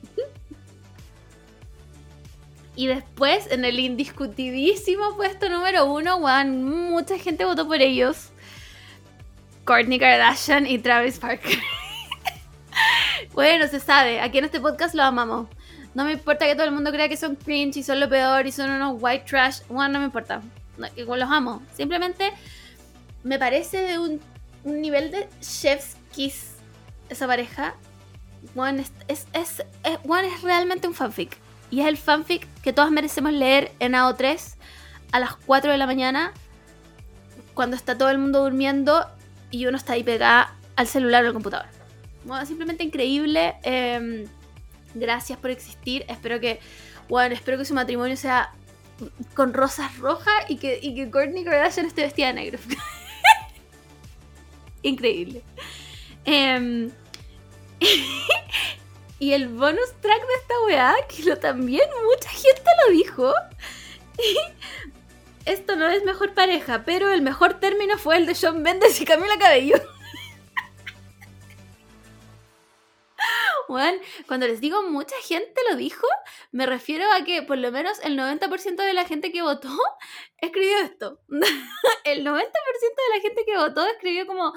Y después, en el indiscutidísimo puesto número uno, mucha gente votó por ellos. Kourtney Kardashian y Travis Parker. (laughs) bueno, se sabe, aquí en este podcast lo amamos. No me importa que todo el mundo crea que son cringe y son lo peor y son unos white trash. Bueno, no me importa. igual los amo. Simplemente me parece de un, nivel de chef's kiss esa pareja. Bueno, es, es, es realmente un fanfic. Y es el fanfic que todas merecemos leer en AO3 a las 4 de la mañana cuando está todo el mundo durmiendo y uno está ahí pegada al celular o al computador. Simplemente increíble. Em, gracias por existir. Espero que, bueno, espero que su matrimonio sea con rosas rojas y que, y que Courtney Kardashian esté vestida de negro. (laughs) increíble. Em, (laughs) y el bonus track de esta weá, que lo también mucha gente lo dijo. (laughs) Esto no es mejor pareja, pero el mejor término fue el de Shawn Mendes y Camila Cabello. Bueno, cuando les digo mucha gente lo dijo, me refiero a que por lo menos el 90% de la gente que votó (laughs) escribió esto. (laughs) el 90% de la gente que votó escribió como,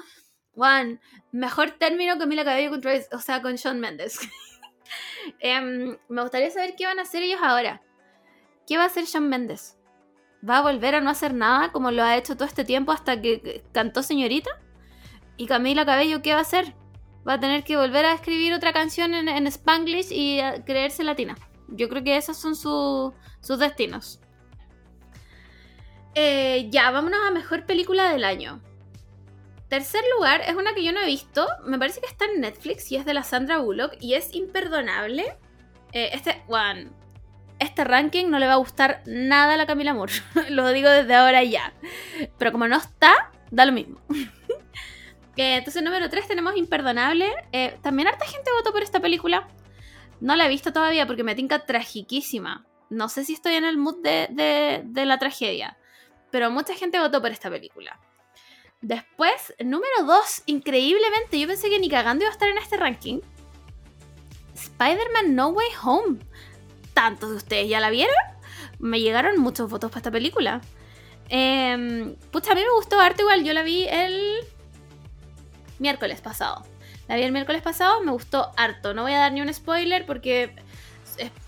Juan, mejor término que Mila Cabello con Travis, o sea, con Shawn Mendes. (laughs) Em, me gustaría saber qué van a hacer ellos ahora. ¿Qué va a hacer Shawn Mendes? ¿Va a volver a no hacer nada como lo ha hecho todo este tiempo hasta que cantó Señorita? ¿Y Camila Cabello qué va a hacer? Va a tener que volver a escribir otra canción en, Spanglish y creerse latina. Yo creo que esos son sus destinos. Eh, ya, vámonos a mejor película del año. Tercer lugar es una que yo no he visto. Me parece que está en Netflix y es de la Sandra Bullock y es imperdonable. Eh, este, one, este ranking no le va a gustar nada a la Camila Moore. (laughs) lo digo desde ahora ya. Pero como no está, da lo mismo. (laughs) entonces, número 3 tenemos Imperdonable. Eh, también harta gente votó por esta película. No la he visto todavía porque me tinca tragiquísima. No sé si estoy en el mood de, de la tragedia. Pero mucha gente votó por esta película. Después, número 2, increíblemente, yo pensé que ni cagando iba a estar en este ranking. Spider-Man No Way Home. ¿Tantos de ustedes ya la vieron? Me llegaron muchos votos para esta película. Eh, pucha, a mí me gustó arte igual. Yo la vi el miércoles pasado. La vi el miércoles pasado, me gustó harto. No voy a dar ni un spoiler porque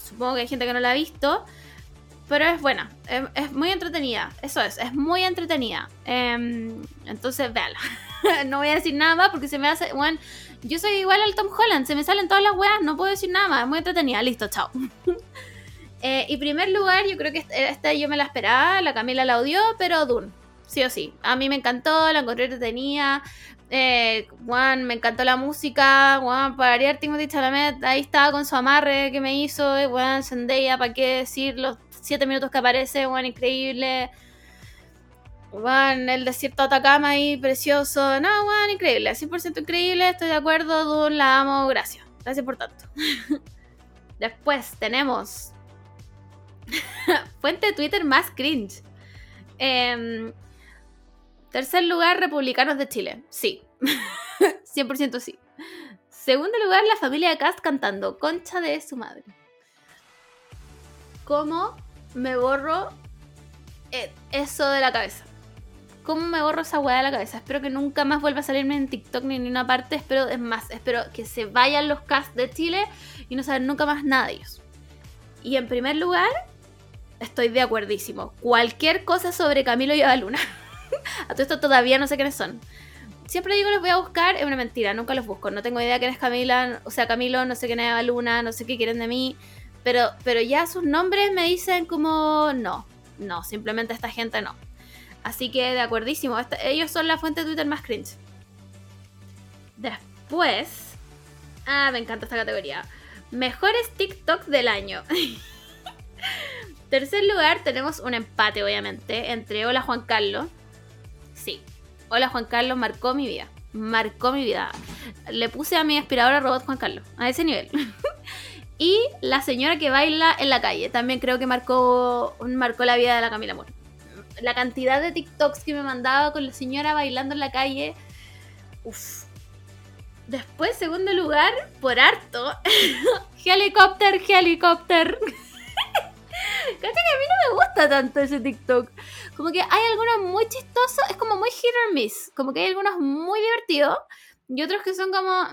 supongo que hay gente que no la ha visto. Pero es buena, es, muy entretenida, eso es, es muy entretenida. Em, entonces, véala. (laughs) no voy a decir nada más porque se me hace. Bueno, yo soy igual al Tom Holland, se me salen todas las weas, no puedo decir nada más, es muy entretenida, listo, chao. (laughs) eh, y primer lugar, yo creo que esta, yo me la esperaba, la Camila la odió, pero Dune, sí o sí. A mí me encantó, la encontré entretenida. Eh, Juan, me encantó la música. Juan, para variar, Timothy Chalamet, ahí estaba con su amarre que me hizo. Juan, Zendaya, ¿para qué decirlo? 7 minutos que aparece, bueno, increíble. Bueno, el desierto de Atacama ahí, precioso. No, bueno, increíble, 100% increíble, estoy de acuerdo, Dune, la amo, gracias. Gracias por tanto. (laughs) Después tenemos (laughs) fuente de Twitter más cringe. Em, tercer lugar, Republicanos de Chile. Sí. (laughs) 100% sí. Segundo lugar, la familia Cast cantando Concha de su madre. ¿Cómo me borro eh, eso de la cabeza. ¿Cómo me borro esa weá de la cabeza? Espero que nunca más vuelva a salirme en TikTok ni en ninguna parte. Espero, es más, espero que se vayan los casts de Chile y no saber nunca más nada de ellos. Y en primer lugar, estoy de acuerdísimo. Cualquier cosa sobre Camilo y Luna. (laughs) (laughs) a todo esto todavía no sé quiénes son. Siempre digo los voy a buscar, es una mentira, nunca los busco. No tengo idea quién es Camila, o sea, Camilo, no sé quién es Luna, no sé qué quieren de mí. Pero, pero ya sus nombres me dicen como no, no, simplemente esta gente no. Así que de acuerdísimo, ellos son la fuente de Twitter más cringe. Después, ah, me encanta esta categoría. Mejores TikTok del año. (laughs) Tercer lugar tenemos un empate, obviamente, entre Hola Juan Carlos. Sí, Hola Juan Carlos marcó mi vida. Marcó mi vida. Le puse a mi aspiradora robot Juan Carlos, a ese nivel. (laughs) Y la señora que baila en la calle. También creo que marcó, marcó la vida de la Camila Moore. La cantidad de TikToks que me mandaba con la señora bailando en la calle. Uf. Después, segundo lugar, por harto. (laughs) helicóptero, helicóptero. (laughs) Cacha que a mí no me gusta tanto ese TikTok. Como que hay algunos muy chistosos, es como muy hit or miss. Como que hay algunos muy divertidos y otros que son como,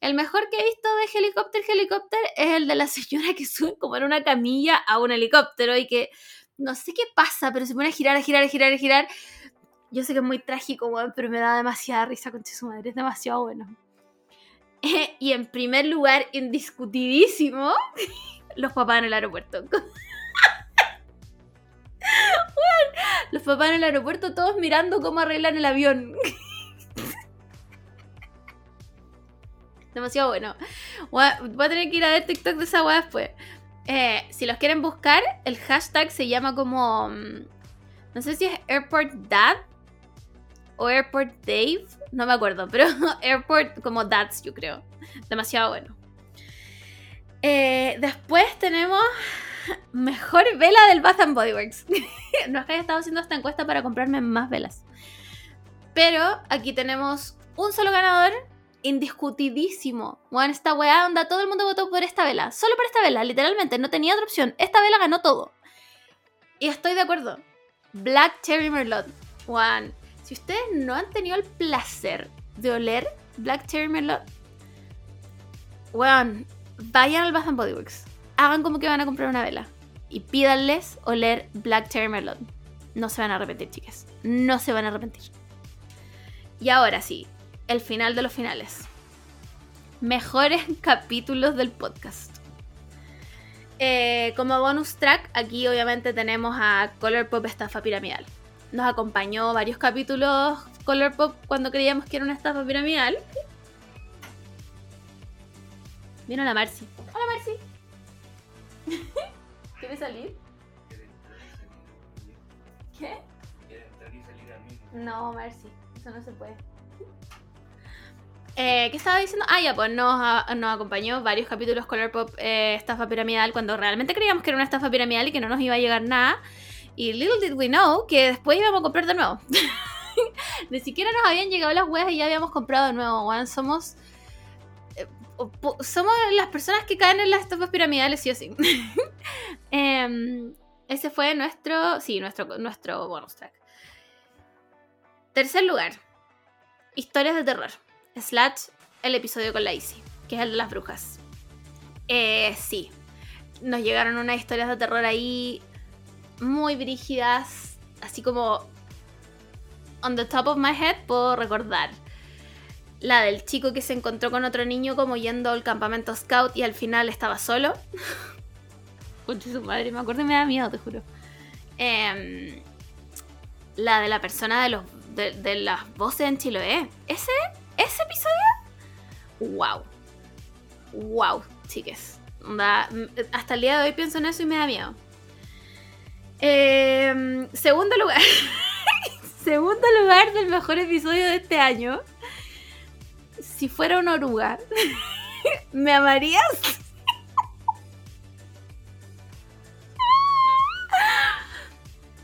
el mejor que he visto de helicóptero, helicóptero es el de la señora que sube como en una camilla a un helicóptero y que no sé qué pasa, pero se pone a girar, a girar, a girar, a girar. Yo sé que es muy trágico, pero me da demasiada risa con su madre, es demasiado bueno. (laughs) y en primer lugar, indiscutidísimo, (laughs) los papás en el aeropuerto. Los papás en el aeropuerto todos mirando cómo arreglan el avión. Demasiado bueno. Voy a, tener que ir a ver TikTok de esa weá después. Eh, si los quieren buscar, el hashtag se llama como. mm, No sé si es Airport Dad o Airport Dave. No me acuerdo, pero (laughs) Airport como Dads, yo creo. Demasiado bueno. Eh, después tenemos (laughs) mejor vela del Bath and Body Works. (laughs) no es que haya estado haciendo esta encuesta para comprarme más velas. Pero aquí tenemos un solo ganador indiscutidísimo. Bueno, esta weá onda, todo el mundo votó por esta vela. Solo por esta vela, literalmente, no tenía otra opción. Esta vela ganó todo. Y estoy de acuerdo. Black Cherry Merlot. Juan, si ustedes no han tenido el placer de oler Black Cherry Merlot, weón, vayan al Bath and Body Works. Hagan como que van a comprar una vela. Y pídanles oler Black Cherry Merlot. No se van a arrepentir, chicas. No se van a arrepentir. Y ahora sí, el final de los finales. Mejores (laughs) capítulos del podcast. Eh, como bonus track, aquí obviamente tenemos a Color Pop Estafa Piramidal. Nos acompañó varios capítulos Color Pop cuando creíamos que era una estafa piramidal. Vino la Marcy. Hola Marcy. (laughs) ¿Quieres salir? ¿Qué? No, Marcy, eso no se puede. (laughs) Eh, ¿Qué estaba diciendo? Ah, ya, pues nos, a- nos acompañó varios capítulos Color Pop eh, Estafa Piramidal cuando realmente creíamos que era una estafa piramidal y que no nos iba a llegar nada. Y little did we know que después íbamos a comprar de nuevo. (laughs) Ni siquiera nos habían llegado las weas y ya habíamos comprado de nuevo, weón. Somos. Eh, somos las personas que caen en las estafas piramidales, sí o sí. (laughs) Em, ese fue nuestro. Sí, nuestro, nuestro bonus track. Tercer lugar. Historias de terror. Slash el episodio con la Izzy, que es el de las brujas. Eh, sí. Nos llegaron unas historias de terror ahí muy brígidas. Así como. On the top of my head puedo recordar. La del chico que se encontró con otro niño como yendo al campamento scout y al final estaba solo. (laughs) Conche su madre, me acuerdo y me da miedo, te juro. Em, la de la persona de los de, las voces en Chiloé. Ese, ese episodio. Wow. Wow, chiques. Onda, m- hasta el día de hoy pienso en eso y me da miedo. Em, segundo lugar. (laughs) segundo lugar del mejor episodio de este año. Si fuera una oruga, (laughs) ¿me amarías?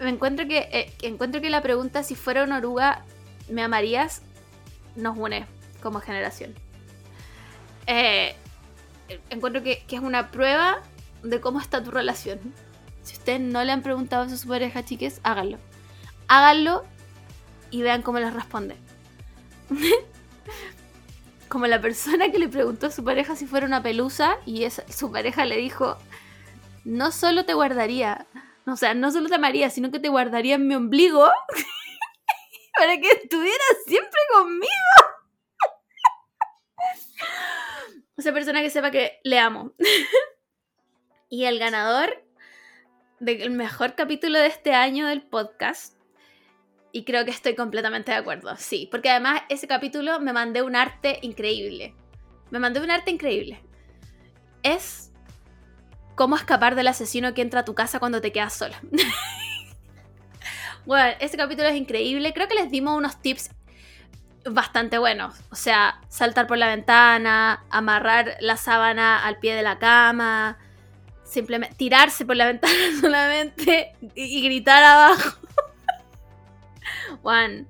Me encuentro que, eh, encuentro que la pregunta si fuera una oruga, ¿me amarías? nos une como generación. Eh, encuentro que, que es una prueba de cómo está tu relación. Si ustedes no le han preguntado a su pareja, chiques, háganlo. Háganlo y vean cómo les responde. (laughs) como la persona que le preguntó a su pareja si fuera una pelusa y esa- su pareja le dijo, no solo te guardaría, o sea, no solo te amaría, sino que te guardaría en mi ombligo (laughs) para que estuvieras siempre conmigo. (laughs) Esa persona que sepa que le amo. (laughs) y el ganador del mejor capítulo de este año del podcast. Y creo que estoy completamente de acuerdo. Sí, porque además ese capítulo me mandé un arte increíble. Me mandé un arte increíble. Es cómo escapar del asesino que entra a tu casa cuando te quedas sola. (laughs) bueno, ese capítulo es increíble. Creo que les dimos unos tips bastante buenos. O sea, saltar por la ventana, amarrar la sábana al pie de la cama, simplemente tirarse por la (laughs) ventana solamente y, y gritar abajo. Juan,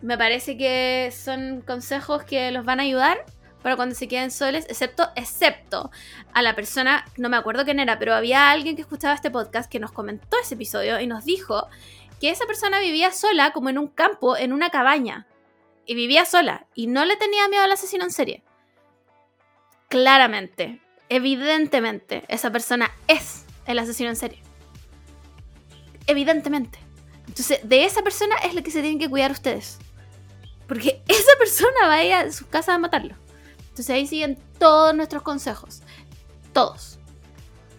me parece que son consejos que los van a ayudar para cuando se queden soles, excepto, excepto a la persona, no me acuerdo quién era, pero había alguien que escuchaba este podcast que nos comentó ese episodio y nos dijo que esa persona vivía sola como en un campo, en una cabaña. Y vivía sola y no le tenía miedo al asesino en serie. Claramente, evidentemente, esa persona es el asesino en serie. Evidentemente. Entonces, de esa persona es la que se tienen que cuidar ustedes. Porque (laughs) esa persona va a ir a su casa a matarlo. Entonces ahí siguen todos nuestros consejos. Todos.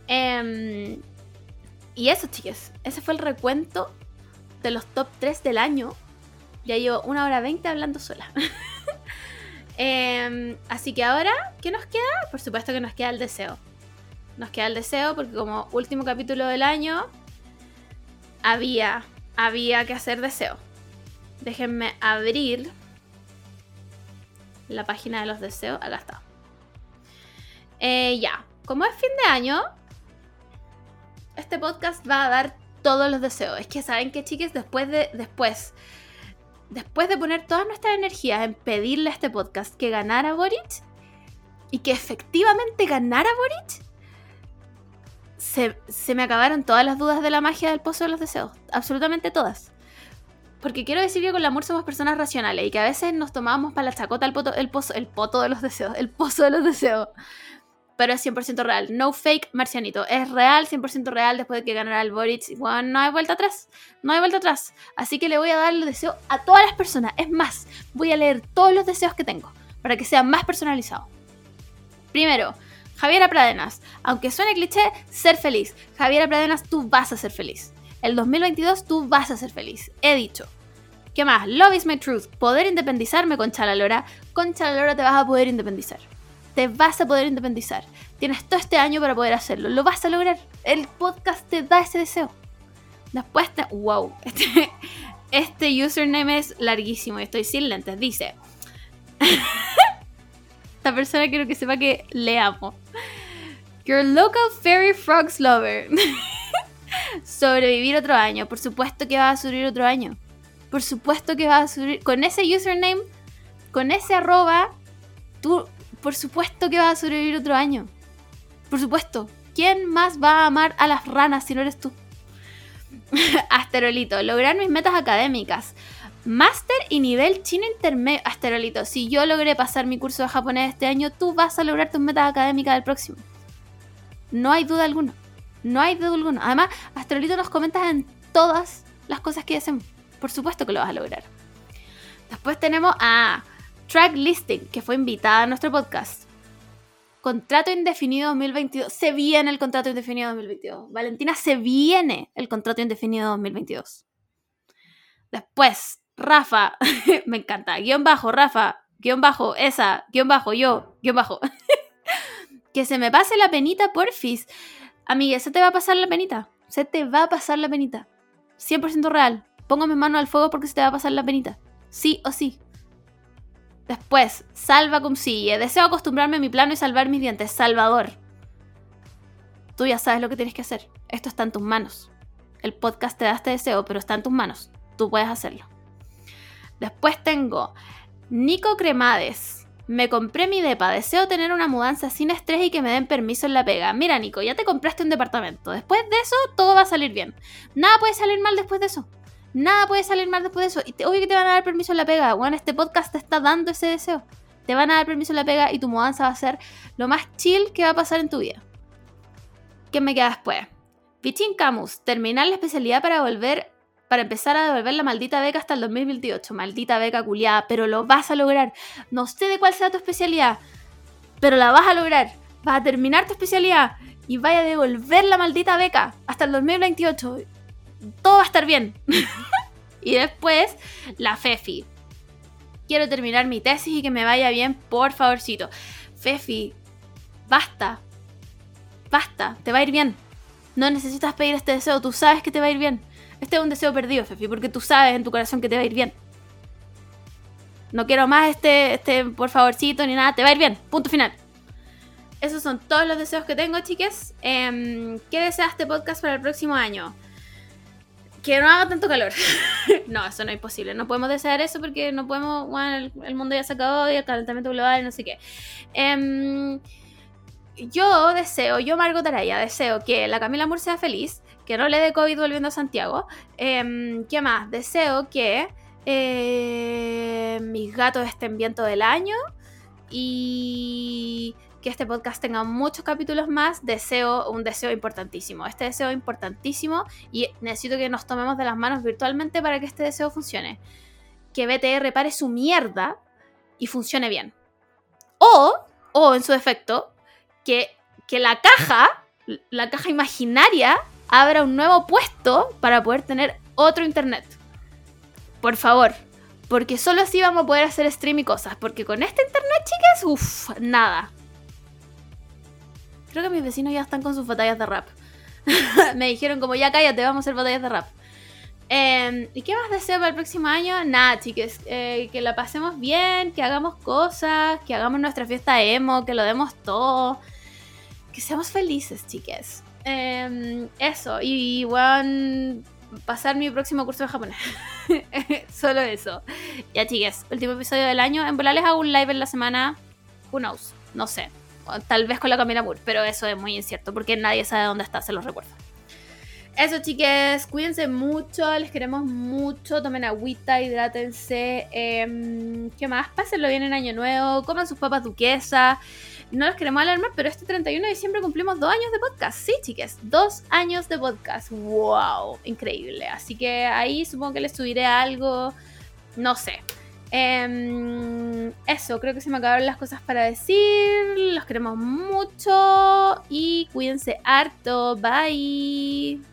Em, y eso, chicas. Ese fue el recuento de los top 3 del año. Ya llevo una hora 20 hablando sola. (laughs) Em, así que ahora, ¿qué nos queda? Por supuesto que nos queda el deseo. Nos queda el deseo porque como último capítulo del año, había, había que hacer deseo. Déjenme abrir la página de los deseos. Acá está. Eh, ya, como es fin de año, este podcast va a dar todos los deseos. Es que saben que, chiques, después de. Después. Después de poner todas nuestras energías en pedirle a este podcast que ganara Boric y que efectivamente ganara Boric, se, me acabaron todas las dudas de la magia del pozo de los deseos. Absolutamente todas. Porque quiero decir que con el amor somos personas racionales y que a veces nos tomamos para la chacota el, el, pozo, el poto de los deseos, el pozo de los deseos pero es 100% real. No fake marcianito. Es real, 100% real después de que ganara el Boric. Bueno, no hay vuelta atrás. No hay vuelta atrás. Así que le voy a dar el deseo a todas las personas. Es más, voy a leer todos los deseos que tengo para que sea más personalizado. Primero, Javiera Pradenas. Aunque suene cliché, ser feliz. Javiera Pradenas, tú vas a ser feliz. El 2022 tú vas a ser feliz. He dicho. ¿Qué más? Love is my truth. Poder independizarme con Chalalora. Con Chalalora te vas a poder independizar te vas a poder independizar. Tienes todo este año para poder hacerlo. Lo vas a lograr. El podcast te da ese deseo. Después te... ¡Wow! (laughs) Este, este username es larguísimo estoy sin lentes. Dice... (laughs) Esta persona quiero que sepa que le amo. Your local fairy frogs lover. (laughs) Sobrevivir otro año. Por supuesto que vas a sobrevivir otro año. Por supuesto que vas a sobrevivir. Con ese username, con ese arroba, tú por supuesto que vas a sobrevivir otro año. Por supuesto. ¿Quién más va a amar a las ranas si no eres tú? (laughs) Asterolito, lograr mis metas académicas. Máster y nivel chino intermedio. Asterolito, si yo logré pasar mi curso de japonés este año, tú vas a lograr tus metas académicas del próximo. No hay duda alguna. No hay duda alguna. Además, Asterolito nos comentas en todas las cosas que hacemos. Por supuesto que lo vas a lograr. Después tenemos a Track Listing, que fue invitada a nuestro podcast. Contrato indefinido 2022. Se viene el contrato indefinido 2022. Valentina, se viene el contrato indefinido 2022. Después, Rafa, (laughs) me encanta. Guión bajo, Rafa, guion bajo, esa, guion bajo, yo, guion bajo. (laughs) que se me pase la penita, porfis. Amiga, se te va a pasar la penita. Se te va a pasar la penita. 100% real. Pongo mi mano al fuego porque se te va a pasar la penita. Sí o sí. Después, salva cum sigue. Deseo acostumbrarme a mi plano y salvar mis dientes. Salvador. Tú ya sabes lo que tienes que hacer. Esto está en tus manos. El podcast te da este deseo, pero está en tus manos. Tú puedes hacerlo. Después tengo Nico Cremades. Me compré mi depa. Deseo tener una mudanza sin estrés y que me den permiso en la pega. Mira, Nico, ya te compraste un departamento. Después de eso, todo va a salir bien. Nada puede salir mal después de eso. Nada puede salir mal después de eso. Y te, obvio que te van a dar permiso en la pega. Bueno, este podcast te está dando ese deseo. Te van a dar permiso en la pega y tu mudanza va a ser lo más chill que va a pasar en tu vida. ¿Qué me queda después? Pichin Camus, terminar la especialidad para volver, para empezar a devolver la maldita beca hasta el 2028. Maldita beca culiada, pero lo vas a lograr. No sé de cuál sea tu especialidad, pero la vas a lograr. Vas a terminar tu especialidad y vaya a devolver la maldita beca hasta el 2028 todo va a estar bien. (laughs) y después, la Fefi. Quiero terminar mi tesis y que me vaya bien, por favorcito. Fefi, basta. Basta, te va a ir bien. No necesitas pedir este deseo, tú sabes que te va a ir bien. Este es un deseo perdido, Fefi, porque tú sabes en tu corazón que te va a ir bien. No quiero más este, este por favorcito ni nada, te va a ir bien. Punto final. Esos son todos los deseos que tengo, chiques. Em, ¿Qué desea este podcast para el próximo año? que no haga tanto calor. (laughs) no, eso no es posible. No podemos desear eso porque no podemos. Bueno, el, mundo ya se acabó y el calentamiento global y no sé qué. Em, yo deseo, yo Margot Araya, deseo que la Camila Moore sea feliz, que no le dé COVID volviendo a Santiago. Eh, ¿Qué más? Deseo que eh, mis gatos estén bien todo el año y que este podcast tenga muchos capítulos más, deseo un deseo importantísimo. Este deseo importantísimo y necesito que nos tomemos de las manos virtualmente para que este deseo funcione. Que BTR pare su mierda y funcione bien. O, o en su defecto, que, que la caja, la caja imaginaria, abra un nuevo puesto para poder tener otro internet. Por favor, Porque solo así vamos a poder hacer stream y cosas. Porque con este internet, chicas, uff, nada. Creo que mis vecinos ya están con sus batallas de rap. (laughs) Me dijeron como ya cállate, vamos a hacer batallas de rap. Em, ¿Y qué más deseo para el próximo año? Nada, chicas, eh, que la pasemos bien, que hagamos cosas, que hagamos nuestra fiesta emo, que lo demos todo. Que seamos felices, chicas. Em, eso, y bueno, pasar mi próximo curso de japonés. (laughs) Solo eso. Ya, chicas, último episodio del año. En volar les hago un live en la semana. Who knows? No sé. tal vez con la Camila Moore, pero eso es muy incierto porque nadie sabe dónde está, se los recuerdo. Eso, chiques, cuídense mucho, les queremos mucho, tomen agüita, hidrátense. Em, ¿Qué más? Pásenlo bien en Año Nuevo, coman sus papas duquesas. No los queremos alarmar, pero este 31 de diciembre cumplimos dos años de podcast. Sí, chiques, dos años de podcast. ¡Wow! Increíble. Así que ahí supongo que les subiré algo. No sé. Em, eso, creo que se me acabaron las cosas para decir. Los queremos mucho y cuídense harto. Bye.